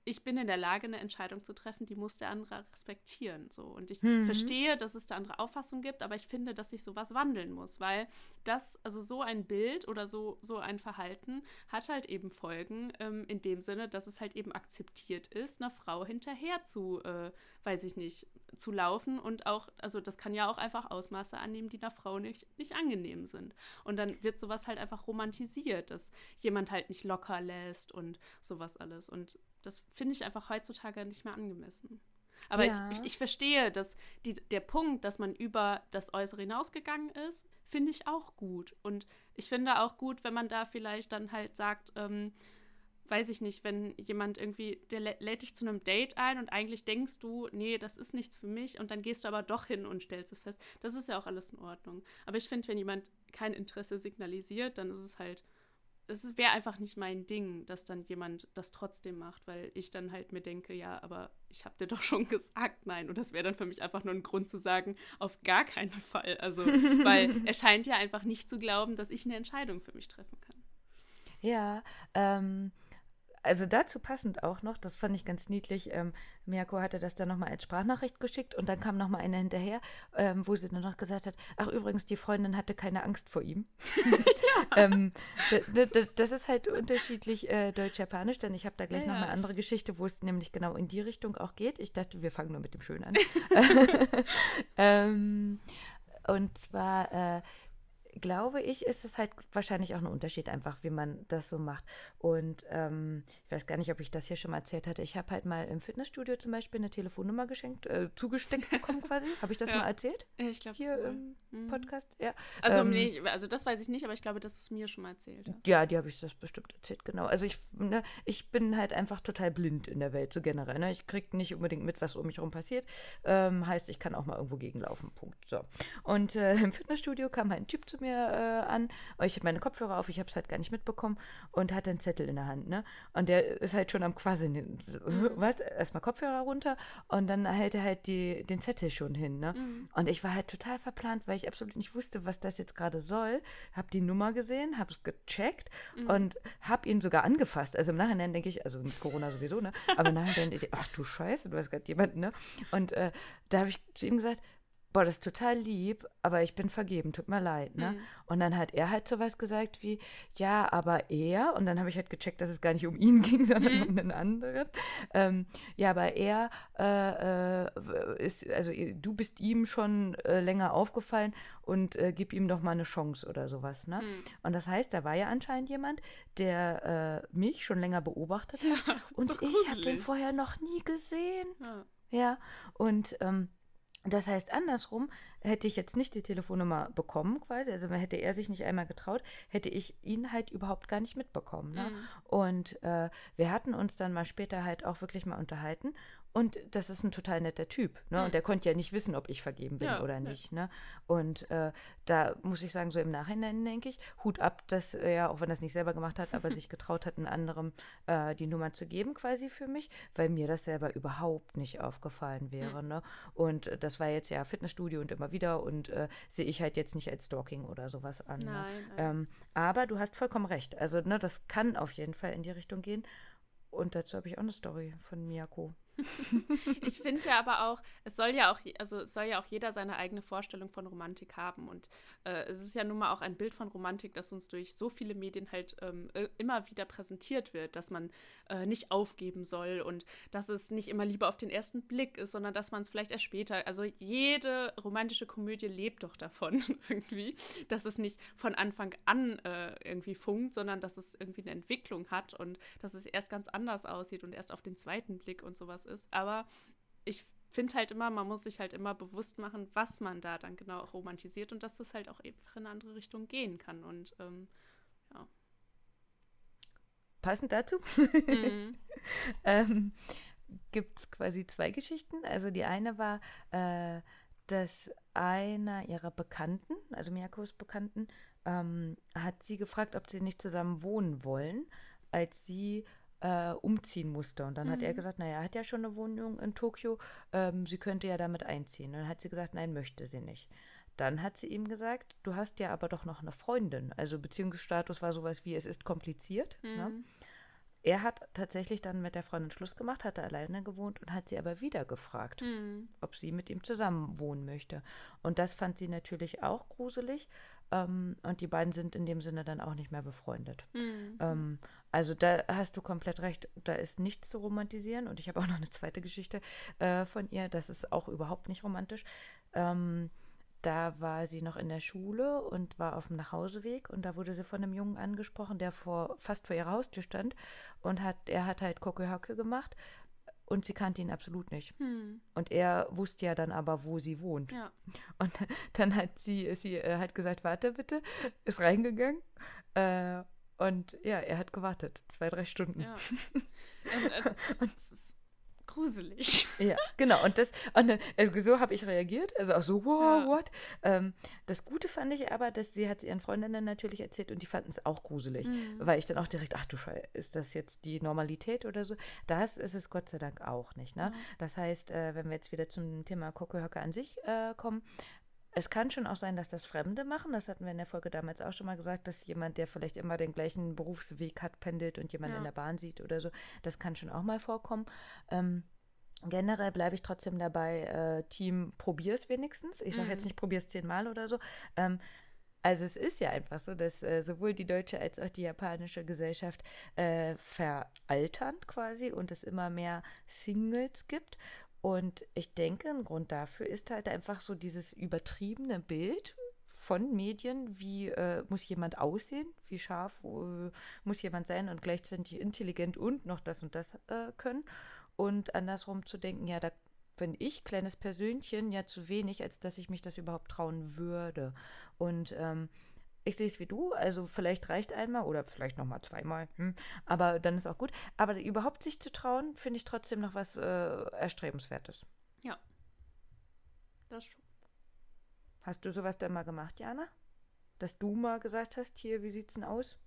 ich bin in der Lage, eine Entscheidung zu treffen, die muss der andere respektieren. So. Und ich mhm. verstehe, dass es da andere Auffassungen gibt, aber ich finde, dass sich sowas wandeln muss, weil das, also so ein Bild oder so, so ein Verhalten hat halt eben Folgen, ähm, in dem Sinne, dass es halt eben akzeptiert ist, einer Frau hinterher zu, äh, weiß ich nicht, zu laufen und auch, also das kann ja auch einfach Ausmaße annehmen, die einer Frau nicht, nicht angenehm sind. Und dann wird sowas halt einfach romantisiert, dass jemand halt nicht locker lässt und sowas alles. Und das finde ich einfach heutzutage nicht mehr angemessen. Aber ja. ich, ich, ich, verstehe, dass die, der Punkt, dass man über das Äußere hinausgegangen ist, finde ich auch gut. Und ich finde auch gut, wenn man da vielleicht dann halt sagt, ähm, weiß ich nicht, wenn jemand irgendwie, der lädt dich zu einem Date ein und eigentlich denkst du, nee, das ist nichts für mich und dann gehst du aber doch hin und stellst es fest. Das ist ja auch alles in Ordnung. Aber ich finde, wenn jemand kein Interesse signalisiert, dann ist es halt es wäre einfach nicht mein Ding, dass dann jemand das trotzdem macht, weil ich dann halt mir denke, ja, aber ich habe dir doch schon gesagt, nein. Und das wäre dann für mich einfach nur ein Grund zu sagen, auf gar keinen Fall. Also, weil er scheint ja einfach nicht zu glauben, dass ich eine Entscheidung für mich treffen kann. Ja, ähm, also dazu passend auch noch, das fand ich ganz niedlich, ähm, Miyako hatte das dann nochmal als Sprachnachricht geschickt und dann kam nochmal eine hinterher, ähm, wo sie dann noch gesagt hat, ach übrigens, die Freundin hatte keine Angst vor ihm. ähm, das, das, ist halt unterschiedlich äh, deutsch-japanisch, denn ich habe da gleich ja, noch eine andere Geschichte, wo es nämlich genau in die Richtung auch geht. Ich dachte, wir fangen nur mit dem Schönen an. ähm, und zwar äh, glaube ich, ist es halt wahrscheinlich auch ein Unterschied, einfach wie man das so macht. Und ähm, ich weiß gar nicht, ob ich das hier schon mal erzählt hatte. Ich habe halt mal im Fitnessstudio zum Beispiel eine Telefonnummer geschenkt, äh, zugesteckt bekommen quasi. Habe ich das ja. mal erzählt? Ich glaube hier im mhm. Podcast. Ja. Also, ähm, nee, also das weiß ich nicht, aber ich glaube, dass es mir schon mal erzählt hast. Ja, die habe ich das bestimmt erzählt, genau. Also ich, ne, ich bin halt einfach total blind in der Welt, so generell. Ne? Ich kriege nicht unbedingt mit, was um mich herum passiert. Ähm, heißt, ich kann auch mal irgendwo gegenlaufen. Punkt. So. Und äh, im Fitnessstudio kam halt ein Typ zu mir äh, an. Ich habe meine Kopfhörer auf, ich habe es halt gar nicht mitbekommen und hatte einen Zettel in der Hand, ne? Und der ist halt schon am Quasseln. Mhm. Was? Erstmal Kopfhörer runter und dann hält er halt die, den Zettel schon hin, ne? Mhm. Und ich war halt total verplant, weil ich absolut nicht wusste, was das jetzt gerade soll. Habe die Nummer gesehen, habe es gecheckt mhm. und habe ihn sogar angefasst. Also im Nachhinein denke ich, also mit Corona sowieso, ne? Aber im Nachhinein denke ich, ach du Scheiße, du hast gerade jemanden, ne? Und äh, da habe ich zu ihm gesagt, boah, das ist total lieb, aber ich bin vergeben, tut mir leid, ne? Mhm. Und dann hat er halt sowas gesagt wie, ja, aber er, und dann habe ich halt gecheckt, dass es gar nicht um ihn ging, sondern mhm. um einen anderen. Ähm, ja, aber er äh, äh, ist, also du bist ihm schon äh, länger aufgefallen und äh, gib ihm doch mal eine Chance oder sowas, ne? Mhm. Und das heißt, da war ja anscheinend jemand, der äh, mich schon länger beobachtet hat ja, und ich habe den vorher noch nie gesehen. Ja, ja. und ähm, das heißt, andersrum hätte ich jetzt nicht die Telefonnummer bekommen, quasi, also hätte er sich nicht einmal getraut, hätte ich ihn halt überhaupt gar nicht mitbekommen. Ne? Mhm. Und äh, wir hatten uns dann mal später halt auch wirklich mal unterhalten und das ist ein total netter Typ. Ne? Mhm. Und der konnte ja nicht wissen, ob ich vergeben bin ja, oder nicht. Ne? Und äh, da muss ich sagen, so im Nachhinein denke ich, Hut ab, dass er, auch wenn er es nicht selber gemacht hat, aber sich getraut hat, einen anderen äh, die Nummer zu geben, quasi für mich, weil mir das selber überhaupt nicht aufgefallen wäre. Mhm. Ne? Und das war jetzt ja Fitnessstudio und immer wieder und äh, sehe ich halt jetzt nicht als Stalking oder sowas an. Ne? Nein, ne? ähm, aber du hast vollkommen recht. Also, ne, das kann auf jeden Fall in die Richtung gehen. Und dazu habe ich auch eine Story von Miyako. ich finde ja aber auch, es soll ja auch, also soll ja auch jeder seine eigene Vorstellung von Romantik haben. Und äh, es ist ja nun mal auch ein Bild von Romantik, das uns durch so viele Medien halt ähm, immer wieder präsentiert wird, dass man äh, nicht aufgeben soll und dass es nicht immer Liebe auf den ersten Blick ist, sondern dass man es vielleicht erst später. Also jede romantische Komödie lebt doch davon irgendwie, dass es nicht von Anfang an äh, irgendwie funkt, sondern dass es irgendwie eine Entwicklung hat und dass es erst ganz anders aussieht und erst auf den zweiten Blick und sowas ist. Aber ich finde halt immer, man muss sich halt immer bewusst machen, was man da dann genau romantisiert und dass es halt auch einfach in eine andere Richtung gehen kann. Und ähm, ja. Passend dazu mhm. ähm, gibt es quasi zwei Geschichten. Also die eine war, äh, dass einer ihrer Bekannten, also Miyakos Bekannten, ähm, hat sie gefragt, ob sie nicht zusammen wohnen wollen, als sie äh, umziehen musste. Und dann mhm. hat er mhm. gesagt, naja, er hat ja schon eine Wohnung in Tokio, ähm, sie könnte ja damit einziehen. Und dann hat sie gesagt, nein, möchte sie nicht. Dann hat sie ihm gesagt, du hast ja aber doch noch eine Freundin. Also Beziehungsstatus war sowas wie, es ist kompliziert. Ne? Mhm. Ne? Er hat tatsächlich dann mit der Freundin Schluss gemacht, hatte alleine gewohnt und hat sie aber wieder gefragt, mhm. ob sie mit ihm zusammen wohnen möchte. Und das fand sie natürlich auch gruselig. Ähm, und die beiden sind in dem Sinne dann auch nicht mehr befreundet. Mhm. Ähm, also da hast du komplett recht, da ist nichts zu romantisieren. Und ich habe auch noch eine zweite Geschichte äh, von ihr, das ist auch überhaupt nicht romantisch. Ähm, da war sie noch in der Schule und war auf dem Nachhauseweg und da wurde sie von einem Jungen angesprochen, der vor, fast vor ihrer Haustür stand und hat, er hat halt Koke gemacht und sie kannte ihn absolut nicht. Hm. Und er wusste ja dann aber, wo sie wohnt. Ja. Und dann hat sie, sie äh, hat gesagt, warte bitte, ist reingegangen äh, und ja, er hat gewartet, zwei, drei Stunden. Ja. und, äh, und es ist gruselig. Ja, genau. Und das, und dann, also so habe ich reagiert. Also auch so, wow, ja. what? Ähm, das Gute fand ich aber, dass sie hat es ihren Freundinnen natürlich erzählt und die fanden es auch gruselig. Mhm. Weil ich dann auch direkt, ach du Scheiße, ist das jetzt die Normalität oder so? Das ist es Gott sei Dank auch nicht. Ne? Mhm. Das heißt, äh, wenn wir jetzt wieder zum Thema Kokohöcke an sich äh, kommen, es kann schon auch sein, dass das Fremde machen. Das hatten wir in der Folge damals auch schon mal gesagt, dass jemand, der vielleicht immer den gleichen Berufsweg hat, pendelt und jemand Ja. in der Bahn sieht oder so. Das kann schon auch mal vorkommen. Ähm, generell bleibe ich trotzdem dabei, äh, Team, probier's wenigstens. Ich sage Mhm. jetzt nicht, probier's zehnmal oder so. Ähm, also es ist ja einfach so, dass äh, sowohl die deutsche als auch die japanische Gesellschaft äh, veraltern quasi und es immer mehr Singles gibt. Und ich denke, ein Grund dafür ist halt einfach so dieses übertriebene Bild von Medien, wie äh, muss jemand aussehen, wie scharf äh, muss jemand sein und gleichzeitig intelligent und noch das und das äh, können. Und andersrum zu denken, ja, da bin ich, kleines Persönchen, ja zu wenig, als dass ich mich das überhaupt trauen würde. Und ähm, ich sehe es wie du, also vielleicht reicht einmal oder vielleicht nochmal zweimal, hm, aber dann ist auch gut. Aber überhaupt sich zu trauen, finde ich trotzdem noch was äh, Erstrebenswertes. Das schon. Hast du sowas denn mal gemacht, Jana? Dass du mal gesagt hast, hier, wie sieht's denn aus?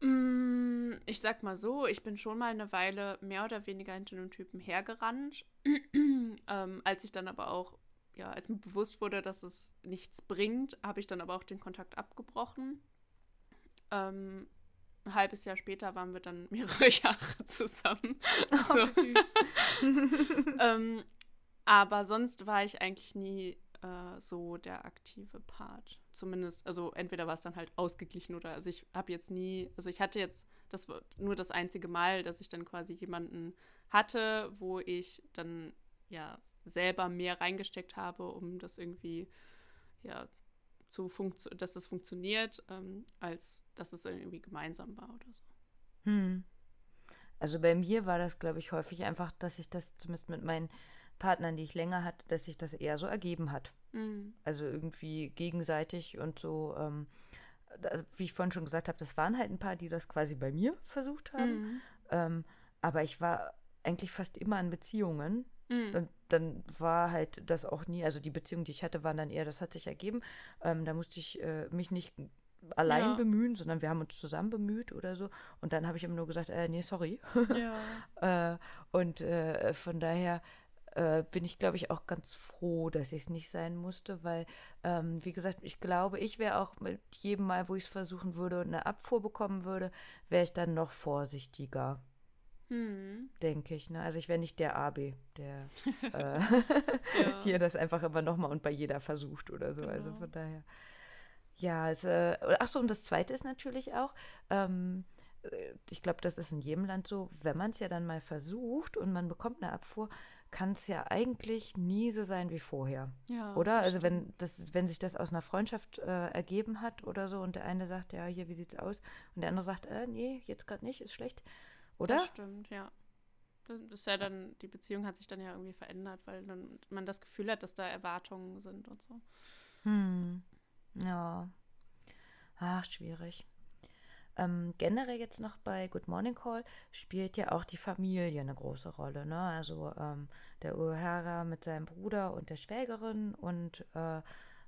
Mm, Ich sag mal so, ich bin schon mal eine Weile mehr oder weniger hinter einem Typen hergerannt. ähm, als ich dann aber auch, ja, als mir bewusst wurde, dass es nichts bringt, habe ich dann aber auch den Kontakt abgebrochen. Ähm, ein halbes Jahr später waren wir dann mehrere Jahre zusammen. Oh, Also, süß. ähm, aber sonst war ich eigentlich nie äh, so der aktive Part. Zumindest, also entweder war es dann halt ausgeglichen oder also ich habe jetzt nie, also ich hatte jetzt, das war nur das einzige Mal, dass ich dann quasi jemanden hatte, wo ich dann ja selber mehr reingesteckt habe, um das irgendwie ja zu dass das funktioniert, ähm, als dass es irgendwie gemeinsam war oder so. Hm. Also bei mir war das, glaube ich, häufig einfach, dass ich das zumindest mit meinen Partnern, die ich länger hatte, dass sich das eher so ergeben hat. Mhm. Also irgendwie gegenseitig und so. Ähm, da- wie ich vorhin schon gesagt habe, das waren halt ein paar, die das quasi bei mir versucht haben. Mhm. Ähm, aber ich war eigentlich fast immer in Beziehungen. Mhm. Und dann war halt das auch nie, also die Beziehungen, die ich hatte, waren dann eher, das hat sich ergeben. Ähm, da musste ich äh, mich nicht allein Ja. bemühen, sondern wir haben uns zusammen bemüht oder so. Und dann habe ich immer nur gesagt, äh, nee, sorry. Ja. Äh, und äh, von daher äh, bin ich, glaube ich, auch ganz froh, dass ich es nicht sein musste, weil, ähm, wie gesagt, ich glaube, ich wäre auch mit jedem Mal, wo ich es versuchen würde und eine Abfuhr bekommen würde, wäre ich dann noch vorsichtiger, Hm. denke ich. Ne? Also ich wäre nicht der AB, der äh, Ja. hier das einfach immer nochmal und bei jeder versucht oder so. Also Genau. von daher. Ja, es, äh, ach so, und das Zweite ist natürlich auch, ähm, äh, ich glaube, das ist in jedem Land so, wenn man es ja dann mal versucht und man bekommt eine Abfuhr, kann es ja eigentlich nie so sein wie vorher. Ja, Oder? Also wenn das, wenn sich das aus einer Freundschaft äh, ergeben hat oder so und der eine sagt, ja, hier, wie sieht's aus? Und der andere sagt, äh, nee, jetzt gerade nicht, ist schlecht. Oder? Das stimmt, ja. Das ist ja dann, die Beziehung hat sich dann ja irgendwie verändert, weil dann man das Gefühl hat, dass da Erwartungen sind und so. Hm. Ja. Ach, schwierig. Ähm, generell jetzt noch bei Good Morning Call spielt ja auch die Familie eine große Rolle. Ne? Also ähm, der Uehara mit seinem Bruder und der Schwägerin und äh,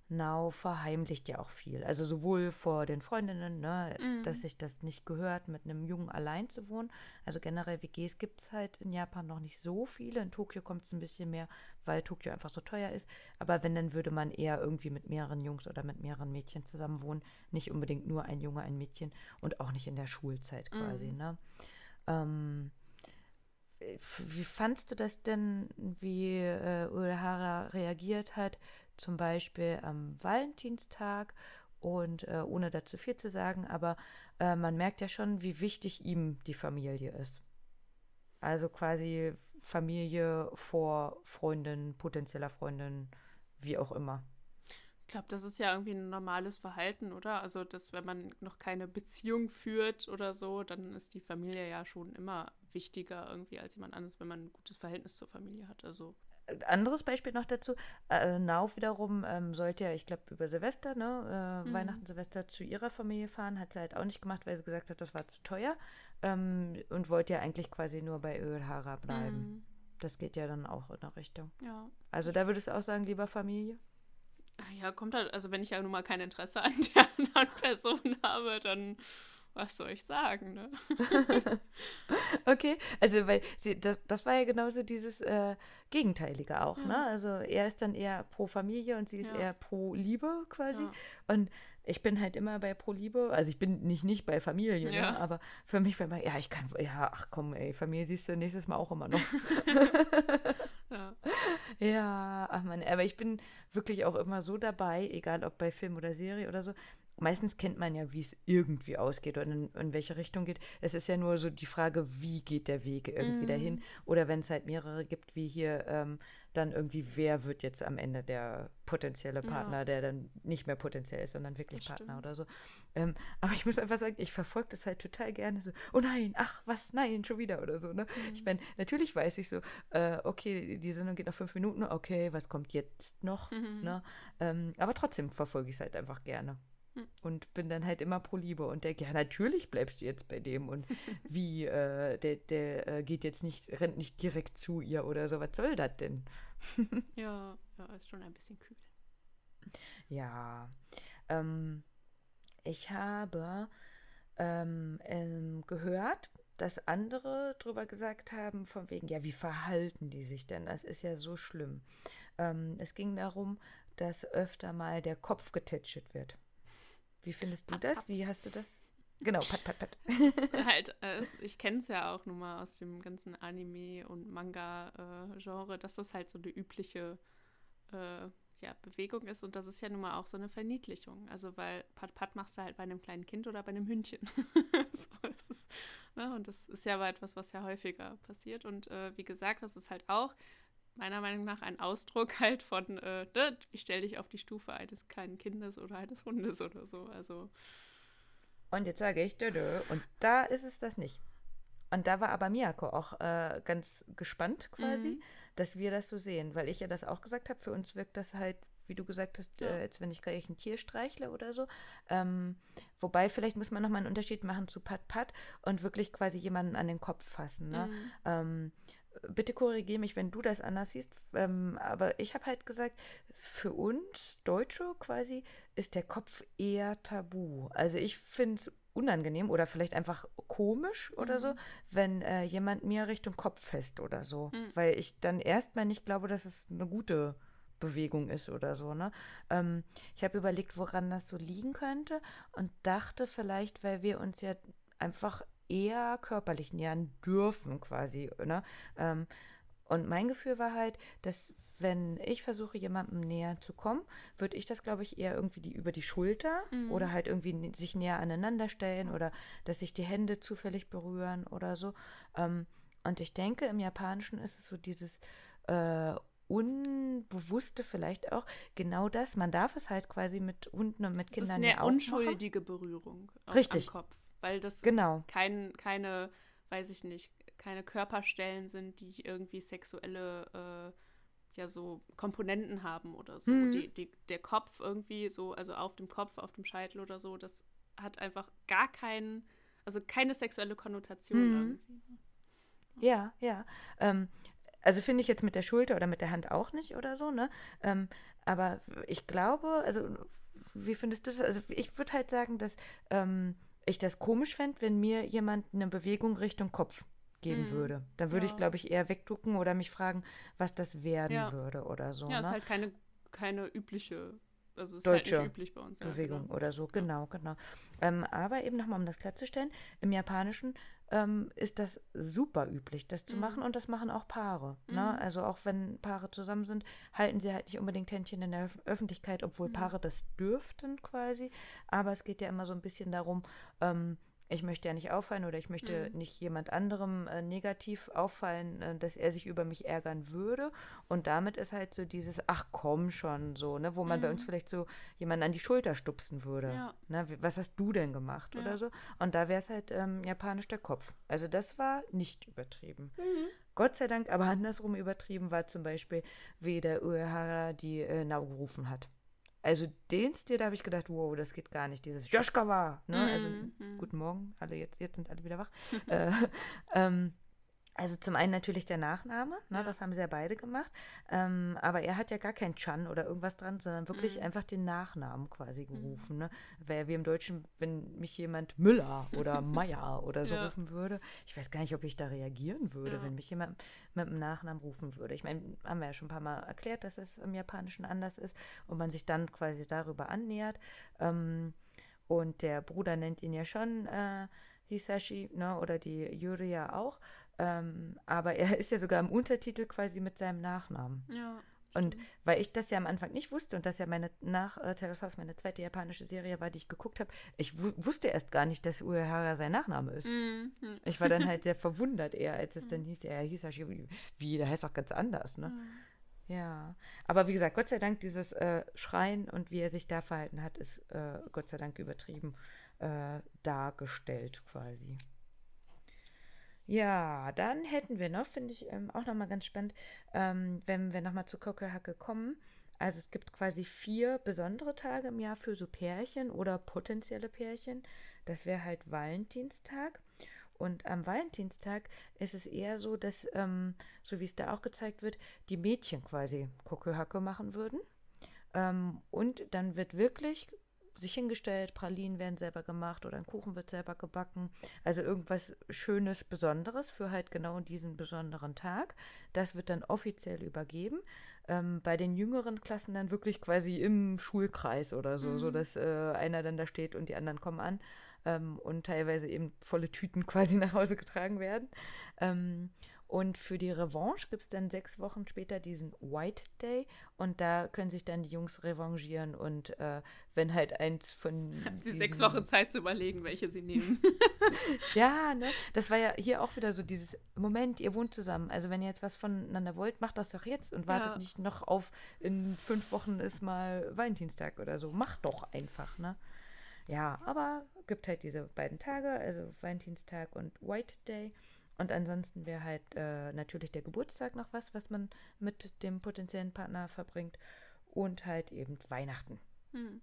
Nao verheimlicht ja auch viel. Also sowohl vor den Freundinnen, ne, Mhm. dass sich das nicht gehört, mit einem Jungen allein zu wohnen. Also generell WGs gibt es halt in Japan noch nicht so viele. In Tokio kommt es ein bisschen mehr, weil Tokio einfach so teuer ist. Aber wenn, dann würde man eher irgendwie mit mehreren Jungs oder mit mehreren Mädchen zusammen wohnen. Nicht unbedingt nur ein Junge, ein Mädchen und auch nicht in der Schulzeit quasi. Mhm. Ne? Ähm, wie fandst du das denn, wie äh, Uehara reagiert hat, zum Beispiel am Valentinstag? Und äh, ohne dazu viel zu sagen, aber äh, man merkt ja schon, wie wichtig ihm die Familie ist. Also quasi Familie vor Freundin, potenzieller Freundin, wie auch immer. Ich glaube, das ist ja irgendwie ein normales Verhalten, oder? Also, dass wenn man noch keine Beziehung führt oder so, dann ist die Familie ja schon immer wichtiger irgendwie als jemand anderes, wenn man ein gutes Verhältnis zur Familie hat. Also, Anderes Beispiel noch dazu. Äh, Nauf wiederum ähm, sollte ja, ich glaube, über Silvester, ne, äh, Mhm. Weihnachten, Silvester zu ihrer Familie fahren. Hat sie halt auch nicht gemacht, weil sie gesagt hat, das war zu teuer. Ähm, und wollte ja eigentlich quasi nur bei Ölhara bleiben. mm, Das geht ja dann auch in der Richtung. ja. Also da würdest du auch sagen, lieber Familie? Ah Ja, kommt halt, also wenn ich ja nun mal kein Interesse an der anderen Person habe, dann was soll ich sagen, ne? okay, also weil sie, das, das war ja genauso dieses äh, Gegenteilige auch, Ja. ne? Also er ist dann eher pro Familie und sie ist Ja. eher pro Liebe quasi. Ja. Und ich bin halt immer bei pro Liebe, also ich bin nicht nicht bei Familie, ne? aber für mich war immer, ja, ich kann, ja, ach komm, ey, Familie siehst du nächstes Mal auch immer noch. Ja. Ja, ach man, aber ich bin wirklich auch immer so dabei, egal ob bei Film oder Serie oder so. Meistens kennt man ja, wie es irgendwie ausgeht und in, in welche Richtung geht. Es ist ja nur so die Frage, wie geht der Weg irgendwie Mhm. dahin? Oder wenn es halt mehrere gibt, wie hier, ähm, dann irgendwie, wer wird jetzt am Ende der potenzielle Ja. Partner, der dann nicht mehr potenziell ist, sondern wirklich Das Partner stimmt. oder so. Ähm, aber ich muss einfach sagen, ich verfolge das halt total gerne. So, oh nein, ach was, nein, schon wieder oder so. Ne? Mhm. Ich meine, natürlich weiß ich so, äh, okay, die Sendung geht noch fünf Minuten, okay, was kommt jetzt noch? Mhm. Ne? Ähm, aber trotzdem verfolge ich es halt einfach gerne. Mhm. Und bin dann halt immer pro Liebe und denke, ja, natürlich bleibst du jetzt bei dem. Und wie, äh, der, der äh, geht jetzt nicht, rennt nicht direkt zu ihr oder so. Was soll das denn? ja, ja, ist schon ein bisschen kühl. Ja, ähm, ich habe ähm, ähm, gehört, dass andere drüber gesagt haben, von wegen, ja, wie verhalten die sich denn? Das ist ja so schlimm. Ähm, es ging darum, dass öfter mal der Kopf getätschelt wird. Wie findest du das? Wie hast du das? Genau, pat, pat, pat. Es ist halt, äh, es, ich kenne es ja auch nun mal aus dem ganzen Anime- und Manga-Genre, dass das halt so eine übliche äh, ja, Bewegung ist und das ist ja nun mal auch so eine Verniedlichung. Also, weil Pat-Pat machst du halt bei einem kleinen Kind oder bei einem Hündchen. so, das ist, ne, und das ist ja aber etwas, was ja häufiger passiert. Und äh, wie gesagt, das ist halt auch meiner Meinung nach ein Ausdruck halt von, äh, ne, ich stelle dich auf die Stufe eines kleinen Kindes oder eines Hundes oder so. Also, Und jetzt sage ich, dö, dö, und da ist es das nicht. Und da war aber Miyako auch äh, ganz gespannt quasi, Mhm. dass wir das so sehen, weil ich ja das auch gesagt habe, für uns wirkt das halt, wie du gesagt hast, Ja. äh, als wenn ich gleich ein Tier streichle oder so. Ähm, wobei, vielleicht muss man nochmal einen Unterschied machen zu Pat Pat und wirklich quasi jemanden an den Kopf fassen. Ne? mhm. Ähm, bitte korrigiere mich, wenn du das anders siehst. Ähm, aber ich habe halt gesagt, für uns Deutsche quasi ist der Kopf eher tabu. Also ich finde es unangenehm oder vielleicht einfach komisch oder so, wenn äh, jemand mir Richtung Kopf fest oder so. Mhm. Weil ich dann erstmal nicht glaube, dass es eine gute Bewegung ist oder so. Ne? Ähm, ich habe überlegt, woran das so liegen könnte und dachte vielleicht, weil wir uns ja einfach eher körperlich nähern dürfen quasi. Ne? Ähm, und mein Gefühl war halt, dass wenn ich versuche, jemandem näher zu kommen, würde ich das, glaube ich, eher irgendwie die, über die Schulter Mhm. oder halt irgendwie sich näher aneinander stellen oder dass sich die Hände zufällig berühren oder so. Ähm, und ich denke, im Japanischen ist es so dieses äh, Unbewusste vielleicht auch genau das. Man darf es halt quasi mit Hunden und mit ist Kindern eine ja auch machen. unschuldige Berührung auf, Richtig. am Kopf, weil das Genau. kein, keine, weiß ich nicht, keine Körperstellen sind, die irgendwie sexuelle äh, ja so Komponenten haben oder so. Mhm. Die, die, der Kopf irgendwie so, also auf dem Kopf, auf dem Scheitel oder so, das hat einfach gar keinen, also keine sexuelle Konnotation Mhm. irgendwie. Ja, ja. Ähm, also finde ich jetzt mit der Schulter oder mit der Hand auch nicht oder so, ne? Ähm, aber ich glaube, also wie findest du das? Also ich würde halt sagen, dass ähm, ich das komisch fände, wenn mir jemand eine Bewegung Richtung Kopf geben Mhm. würde. Dann würde ich, Ja. glaube ich, eher wegducken oder mich fragen, was das werden Ja. würde oder so. Ja, ne? ist halt keine, keine übliche, also ist Deutsche halt nicht üblich bei uns. ja, Bewegung genau. oder so, genau, genau. Ähm, aber eben nochmal, um das klarzustellen, im Japanischen ähm, ist das super üblich, das zu Mhm. machen und das machen auch Paare. Mhm. Ne? Also auch wenn Paare zusammen sind, halten sie halt nicht unbedingt Händchen in der Öf Öffentlichkeit, obwohl Mhm. Paare das dürften quasi. Aber es geht ja immer so ein bisschen darum, ähm, ich möchte ja nicht auffallen oder ich möchte Mhm. nicht jemand anderem äh, negativ auffallen, äh, dass er sich über mich ärgern würde. Und damit ist halt so dieses, ach komm schon, so, ne, wo man bei Mhm. uns vielleicht so jemanden an die Schulter stupsen würde. Ja. Ne, wie- was hast du denn gemacht Ja. oder so? Und da wäre es halt ähm, japanisch der Kopf. Also das war nicht übertrieben. Mhm. Gott sei Dank, aber andersrum übertrieben war zum Beispiel, wie der Uehara die äh, Nau gerufen hat. Also den Stil, da habe ich gedacht, wow, das geht gar nicht. Dieses Joschkawa, ne? Also Mhm, mhm. guten Morgen, alle jetzt, jetzt sind alle wieder wach. äh, ähm, Also zum einen natürlich der Nachname, ne, Ja. das haben sie ja beide gemacht. Ähm, aber er hat ja gar kein Chan oder irgendwas dran, sondern wirklich Mhm. einfach den Nachnamen quasi gerufen. Ne? Wäre wie im Deutschen, wenn mich jemand Müller oder Meier oder so Ja. rufen würde. Ich weiß gar nicht, ob ich da reagieren würde, Ja. wenn mich jemand mit dem Nachnamen rufen würde. Ich meine, haben wir ja schon ein paar Mal erklärt, dass es im Japanischen anders ist und man sich dann quasi darüber annähert. Ähm, und der Bruder nennt ihn ja schon äh, Hisashi, ne, oder die Yuria auch. Ähm, aber er ist ja sogar im Untertitel quasi mit seinem Nachnamen. Ja. Und weil ich das ja am Anfang nicht wusste und das ja meine nach äh, Terrace House meine zweite japanische Serie war, die ich geguckt habe, ich wu wusste erst gar nicht, dass Uehara sein Nachname ist. Mhm. Ich war dann halt sehr verwundert eher, als es dann hieß, ja, Hisashi, wie, wie, der heißt doch ganz anders, ne? Ja, aber wie gesagt, Gott sei Dank, dieses äh, Schreien und wie er sich da verhalten hat, ist äh, Gott sei Dank übertrieben äh, dargestellt quasi. Ja, dann hätten wir noch, finde ich ähm, auch nochmal ganz spannend, ähm, wenn wir nochmal zu Kokohacke kommen. Also es gibt quasi vier besondere Tage im Jahr für so Pärchen oder potenzielle Pärchen. Das wäre halt Valentinstag. Und am Valentinstag ist es eher so, dass, ähm, so wie es da auch gezeigt wird, die Mädchen quasi Kokohacke machen würden. Ähm, und dann wird wirklich sich hingestellt, Pralinen werden selber gemacht oder ein Kuchen wird selber gebacken. Also irgendwas Schönes, Besonderes für halt genau diesen besonderen Tag. Das wird dann offiziell übergeben. Ähm, bei den jüngeren Klassen dann wirklich quasi im Schulkreis oder so, Mhm. so dass äh, einer dann da steht und die anderen kommen an ähm, und teilweise eben volle Tüten quasi nach Hause getragen werden. Ähm, und für die Revanche gibt es dann sechs Wochen später diesen White Day und da können sich dann die Jungs revanchieren und äh, wenn halt eins von Haben sie sechs Wochen Zeit zu überlegen, welche sie nehmen. ja, ne? Das war ja hier auch wieder so dieses Moment, ihr wohnt zusammen. Also wenn ihr jetzt was voneinander wollt, macht das doch jetzt und wartet Ja. nicht noch auf, in fünf Wochen ist mal Valentinstag oder so. Macht doch einfach, ne? Ja, aber gibt halt diese beiden Tage, also Valentinstag und White Day. Und ansonsten wäre halt äh, natürlich der Geburtstag noch was, was man mit dem potenziellen Partner verbringt. Und halt eben Weihnachten. Hm.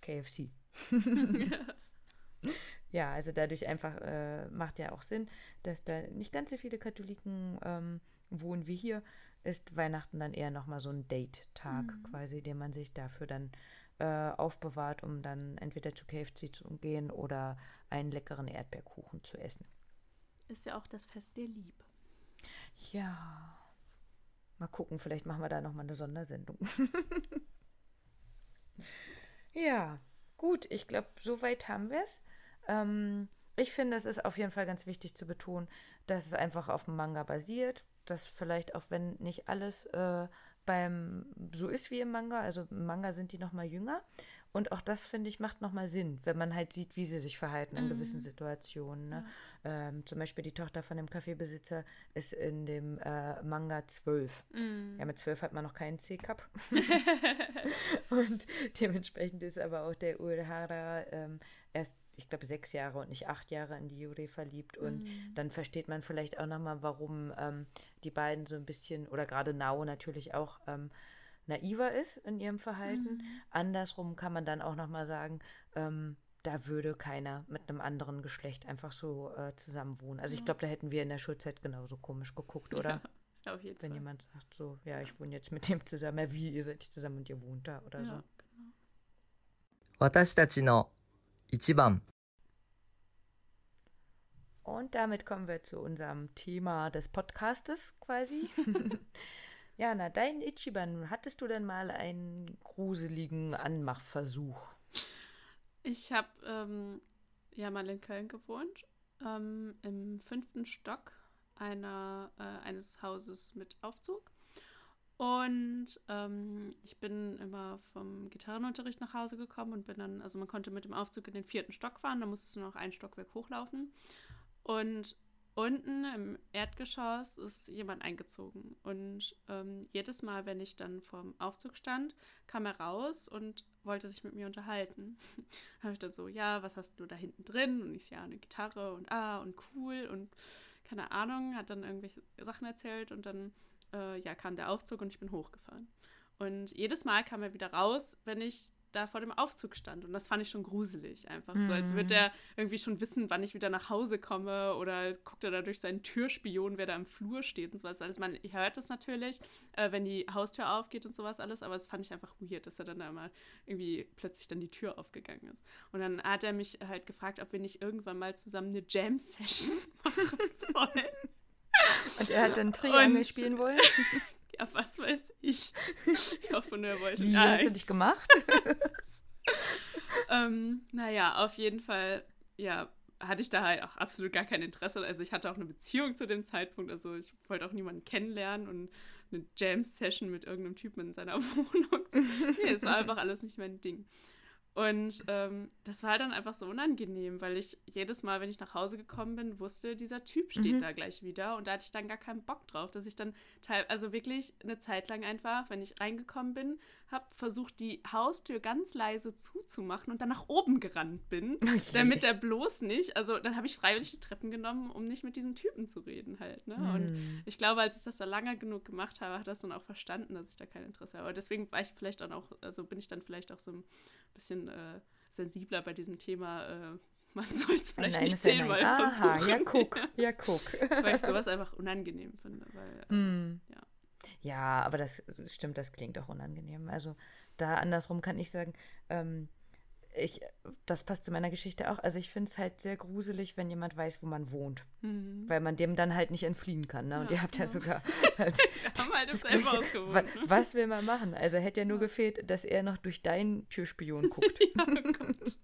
KFC. Ja, also dadurch einfach äh, macht ja auch Sinn, dass da nicht ganz so viele Katholiken ähm, wohnen wie hier, ist Weihnachten dann eher nochmal so ein Date-Tag Mhm. quasi, den man sich dafür dann äh, aufbewahrt, um dann entweder zu KFC zu gehen oder einen leckeren Erdbeerkuchen zu essen. Ist ja auch das Fest der Liebe. Ja. Mal gucken, vielleicht machen wir da nochmal eine Sondersendung. ja, gut, ich glaube, soweit haben wir es. Ähm, ich finde, es ist auf jeden Fall ganz wichtig zu betonen, dass es einfach auf dem Manga basiert, dass vielleicht auch wenn nicht alles äh, beim so ist wie im Manga, also im Manga sind die noch mal jünger und auch das finde ich macht noch mal Sinn, wenn man halt sieht, wie sie sich verhalten in Mhm. gewissen Situationen. Ne? Ähm, zum Beispiel die Tochter von dem Kaffeebesitzer ist in dem äh, Manga zwölf. Mhm. Ja, mit zwölf hat man noch keinen C-Cup. und dementsprechend ist aber auch der Uehara ähm, erst, ich glaube, sechs Jahre und nicht acht Jahre in die Yuri verliebt. Und Mhm. dann versteht man vielleicht auch nochmal, warum ähm, die beiden so ein bisschen, oder gerade Nao natürlich auch, ähm, naiver ist in ihrem Verhalten. Mhm. Andersrum kann man dann auch nochmal sagen, ähm, da würde keiner mit einem anderen Geschlecht einfach so äh, zusammenwohnen. Also ich Ja. glaube, da hätten wir in der Schulzeit genauso komisch geguckt, oder? Ja, auf jeden Wenn Fall. jemand sagt so, ja, ich wohne jetzt mit dem zusammen, ja, wie, ihr seid nicht zusammen und ihr wohnt da oder ja, so. genau. 私たちの一番 Und damit kommen wir zu unserem Thema des Podcastes quasi. ja, na, dein Ichiban, hattest du denn mal einen gruseligen Anmachversuch? Ich habe ähm, ja mal in Köln gewohnt, ähm, im fünften Stock einer, äh, eines Hauses mit Aufzug. Und ähm, ich bin immer vom Gitarrenunterricht nach Hause gekommen und bin dann, also man konnte mit dem Aufzug in den vierten Stock fahren, da musstest du noch ein Stockwerk hochlaufen. Und unten im Erdgeschoss ist jemand eingezogen. Und ähm, jedes Mal, wenn ich dann vorm Aufzug stand, kam er raus und wollte sich mit mir unterhalten. habe ich dann so, ja, was hast du da hinten drin? Und ich, ja, eine Gitarre und ah, und cool und keine Ahnung, hat dann irgendwelche Sachen erzählt und dann, äh, ja, kam der Aufzug und ich bin hochgefahren. Und jedes Mal kam er wieder raus, wenn ich da vor dem Aufzug stand. Und das fand ich schon gruselig einfach. Mhm. So als würde er irgendwie schon wissen, wann ich wieder nach Hause komme oder guckt er da durch seinen Türspion, wer da im Flur steht und sowas. Also man hört das natürlich, äh, wenn die Haustür aufgeht und sowas alles, aber es fand ich einfach weird, dass er dann da immer irgendwie plötzlich dann die Tür aufgegangen ist. Und dann hat er mich halt gefragt, ob wir nicht irgendwann mal zusammen eine Jam-Session machen wollen. Und er hat dann Triangel spielen wollen? Ja, was weiß ich. Ich hoffe er wollte. Wie hast du dich gemacht? ähm, naja, auf jeden Fall, ja, hatte ich da halt auch absolut gar kein Interesse. Also ich hatte auch eine Beziehung zu dem Zeitpunkt. Also ich wollte auch niemanden kennenlernen und eine Jam-Session mit irgendeinem Typen in seiner Wohnung. nee, es war einfach alles nicht mein Ding. Und ähm, das war dann einfach so unangenehm, weil ich jedes Mal, wenn ich nach Hause gekommen bin, wusste, dieser Typ steht mhm. da gleich wieder. Und da hatte ich dann gar keinen Bock drauf, dass ich dann teil also wirklich eine Zeit lang einfach, wenn ich reingekommen bin, habe versucht, die Haustür ganz leise zuzumachen und dann nach oben gerannt bin, okay. damit er bloß nicht, also dann habe ich freiwillig die Treppen genommen, um nicht mit diesem Typen zu reden halt. Ne? Mhm. Und ich glaube, als ich das so lange genug gemacht habe, hat das dann auch verstanden, dass ich da kein Interesse habe. Aber deswegen war ich vielleicht dann auch, also bin ich dann vielleicht auch so ein bisschen äh, sensibler bei diesem Thema. Äh, man soll es vielleicht Nein, nicht zehnmal versuchen. Ja, guck, ja, guck. weil ich sowas einfach unangenehm finde. Weil, mm. ja. Ja, aber das stimmt, das klingt auch unangenehm. Also da andersrum kann ich sagen, ähm, ich, das passt zu meiner Geschichte auch. Also ich finde es halt sehr gruselig, wenn jemand weiß, wo man wohnt. Mhm. Weil man dem dann halt nicht entfliehen kann. Ne? Und ja, ihr habt ja, ja sogar. Halt, haben halt das selber ausgewohnt. Ne? Was will man machen? Also hätte ja nur gefehlt, dass er noch durch deinen Türspion guckt. ja, Gott.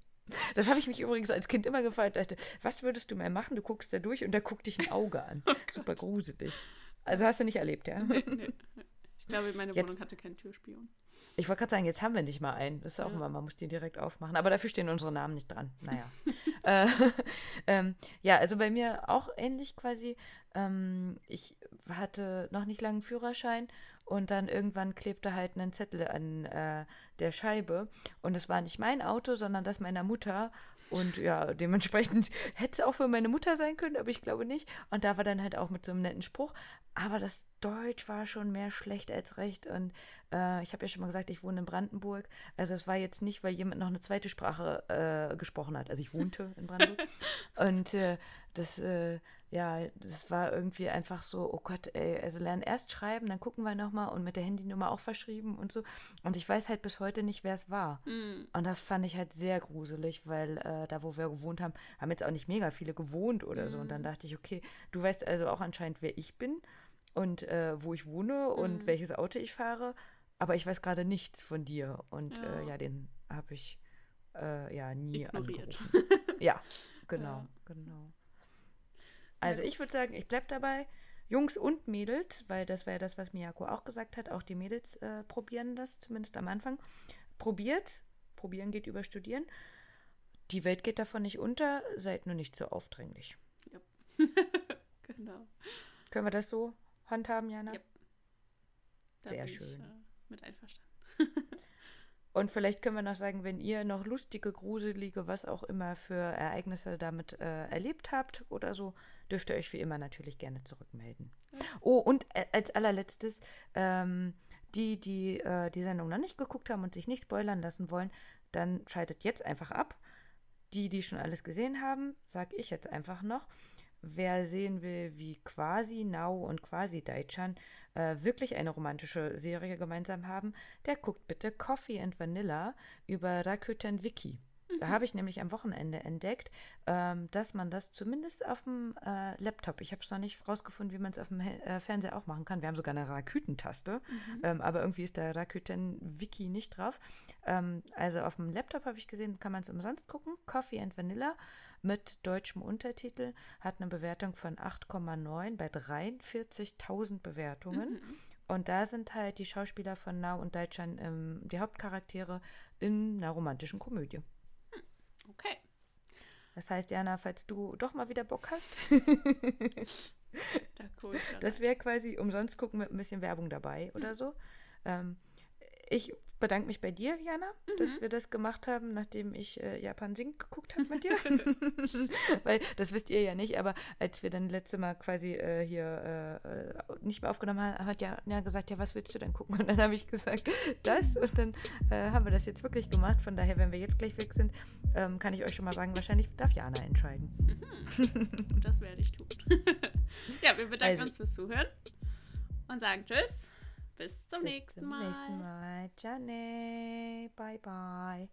Das habe ich mich übrigens als Kind immer gefragt. Dachte, was würdest du mal machen? Du guckst da durch und da guckt dich ein Auge an. Oh Super gruselig. Also hast du nicht erlebt, ja? Nee, nee. Ich glaube, meine Wohnung Jetzt, hatte keinen Türspion. Ich wollte gerade sagen, jetzt haben wir nicht mal einen. Das ist auch ja. immer, man muss die direkt aufmachen. Aber dafür stehen unsere Namen nicht dran. Naja. äh, ähm, ja, also bei mir auch ähnlich quasi. Ähm, ich hatte noch nicht lange einen Führerschein und dann irgendwann klebte halt ein Zettel an äh, der Scheibe. Und es war nicht mein Auto, sondern das meiner Mutter. Und ja, dementsprechend hätte es auch für meine Mutter sein können, aber ich glaube nicht. Und da war dann halt auch mit so einem netten Spruch. Aber das Deutsch war schon mehr schlecht als recht. Und äh, ich habe ja schon mal gesagt, ich wohne in Brandenburg. Also es war jetzt nicht, weil jemand noch eine zweite Sprache äh, gesprochen hat. Also ich wohnte in Brandenburg. und äh, das, äh, ja, das war irgendwie einfach so, oh Gott, ey, also lernen erst schreiben, dann gucken wir nochmal und mit der Handynummer auch verschrieben und so. Und ich weiß halt bis heute nicht, wer es war. Mhm. Und das fand ich halt sehr gruselig, weil äh, da, wo wir gewohnt haben, haben jetzt auch nicht mega viele gewohnt oder mhm. so. Und dann hm. dachte ich, okay, du weißt also auch anscheinend, wer ich bin und äh, wo ich wohne und mhm. welches Auto ich fahre, aber ich weiß gerade nichts von dir. Und ja, äh, ja den habe ich äh, ja nie Ignoriert. angerufen. ja, genau, ja. genau. Also ich würde sagen, ich bleibe dabei. Jungs und Mädels, weil das war ja das, was Miyako auch gesagt hat, auch die Mädels äh, probieren das, zumindest am Anfang. Probiert, probieren geht über studieren. Die Welt geht davon nicht unter, seid nur nicht so aufdringlich. Ja. genau. Können wir das so handhaben, Jana? Ja. Sehr schön. Ich, äh, mit einverstanden. Und vielleicht können wir noch sagen, wenn ihr noch lustige, gruselige, was auch immer für Ereignisse damit äh, erlebt habt oder so, dürft ihr euch wie immer natürlich gerne zurückmelden. Ja. Oh, und äh, als allerletztes, ähm, die, die äh, die Sendung noch nicht geguckt haben und sich nicht spoilern lassen wollen, dann schaltet jetzt einfach ab. Die, die schon alles gesehen haben, sage ich jetzt einfach noch. Wer sehen will, wie quasi Now und quasi Daichan äh, wirklich eine romantische Serie gemeinsam haben, der guckt bitte Coffee and Vanilla über Rakuten Wiki. Da habe ich nämlich am Wochenende entdeckt, ähm, dass man das zumindest auf dem äh, Laptop, ich habe es noch nicht rausgefunden, wie man es auf dem äh, Fernseher auch machen kann. Wir haben sogar eine Rakuten-Taste, mhm. ähm, aber irgendwie ist der Rakuten-Wiki nicht drauf. Ähm, also auf dem Laptop habe ich gesehen, kann man es umsonst gucken. Coffee and Vanilla mit deutschem Untertitel hat eine Bewertung von 8,9 bei 43.000 Bewertungen. Mhm. Und da sind halt die Schauspieler von Now und Deutschland ähm, die Hauptcharaktere in einer romantischen Komödie. Okay. Das heißt, Jana, falls du doch mal wieder Bock hast, da cool, das wäre quasi umsonst gucken mit ein bisschen Werbung dabei oder so. Ähm, ich bedanke mich bei dir, Jana, Mhm. dass wir das gemacht haben, nachdem ich äh, Japan singt geguckt habe mit dir. Weil, das wisst ihr ja nicht, aber als wir dann letzte Mal quasi äh, hier äh, nicht mehr aufgenommen haben, hat Jana gesagt, ja, was willst du denn gucken? Und dann habe ich gesagt, das. Und dann äh, haben wir das jetzt wirklich gemacht. Von daher, wenn wir jetzt gleich weg sind, ähm, kann ich euch schon mal sagen, wahrscheinlich darf Jana entscheiden. Das werde ich tun. ja, wir bedanken Also- uns fürs Zuhören und sagen Tschüss. Bis zum Bis nächsten zum Mal. nächsten Mal. Bye bye.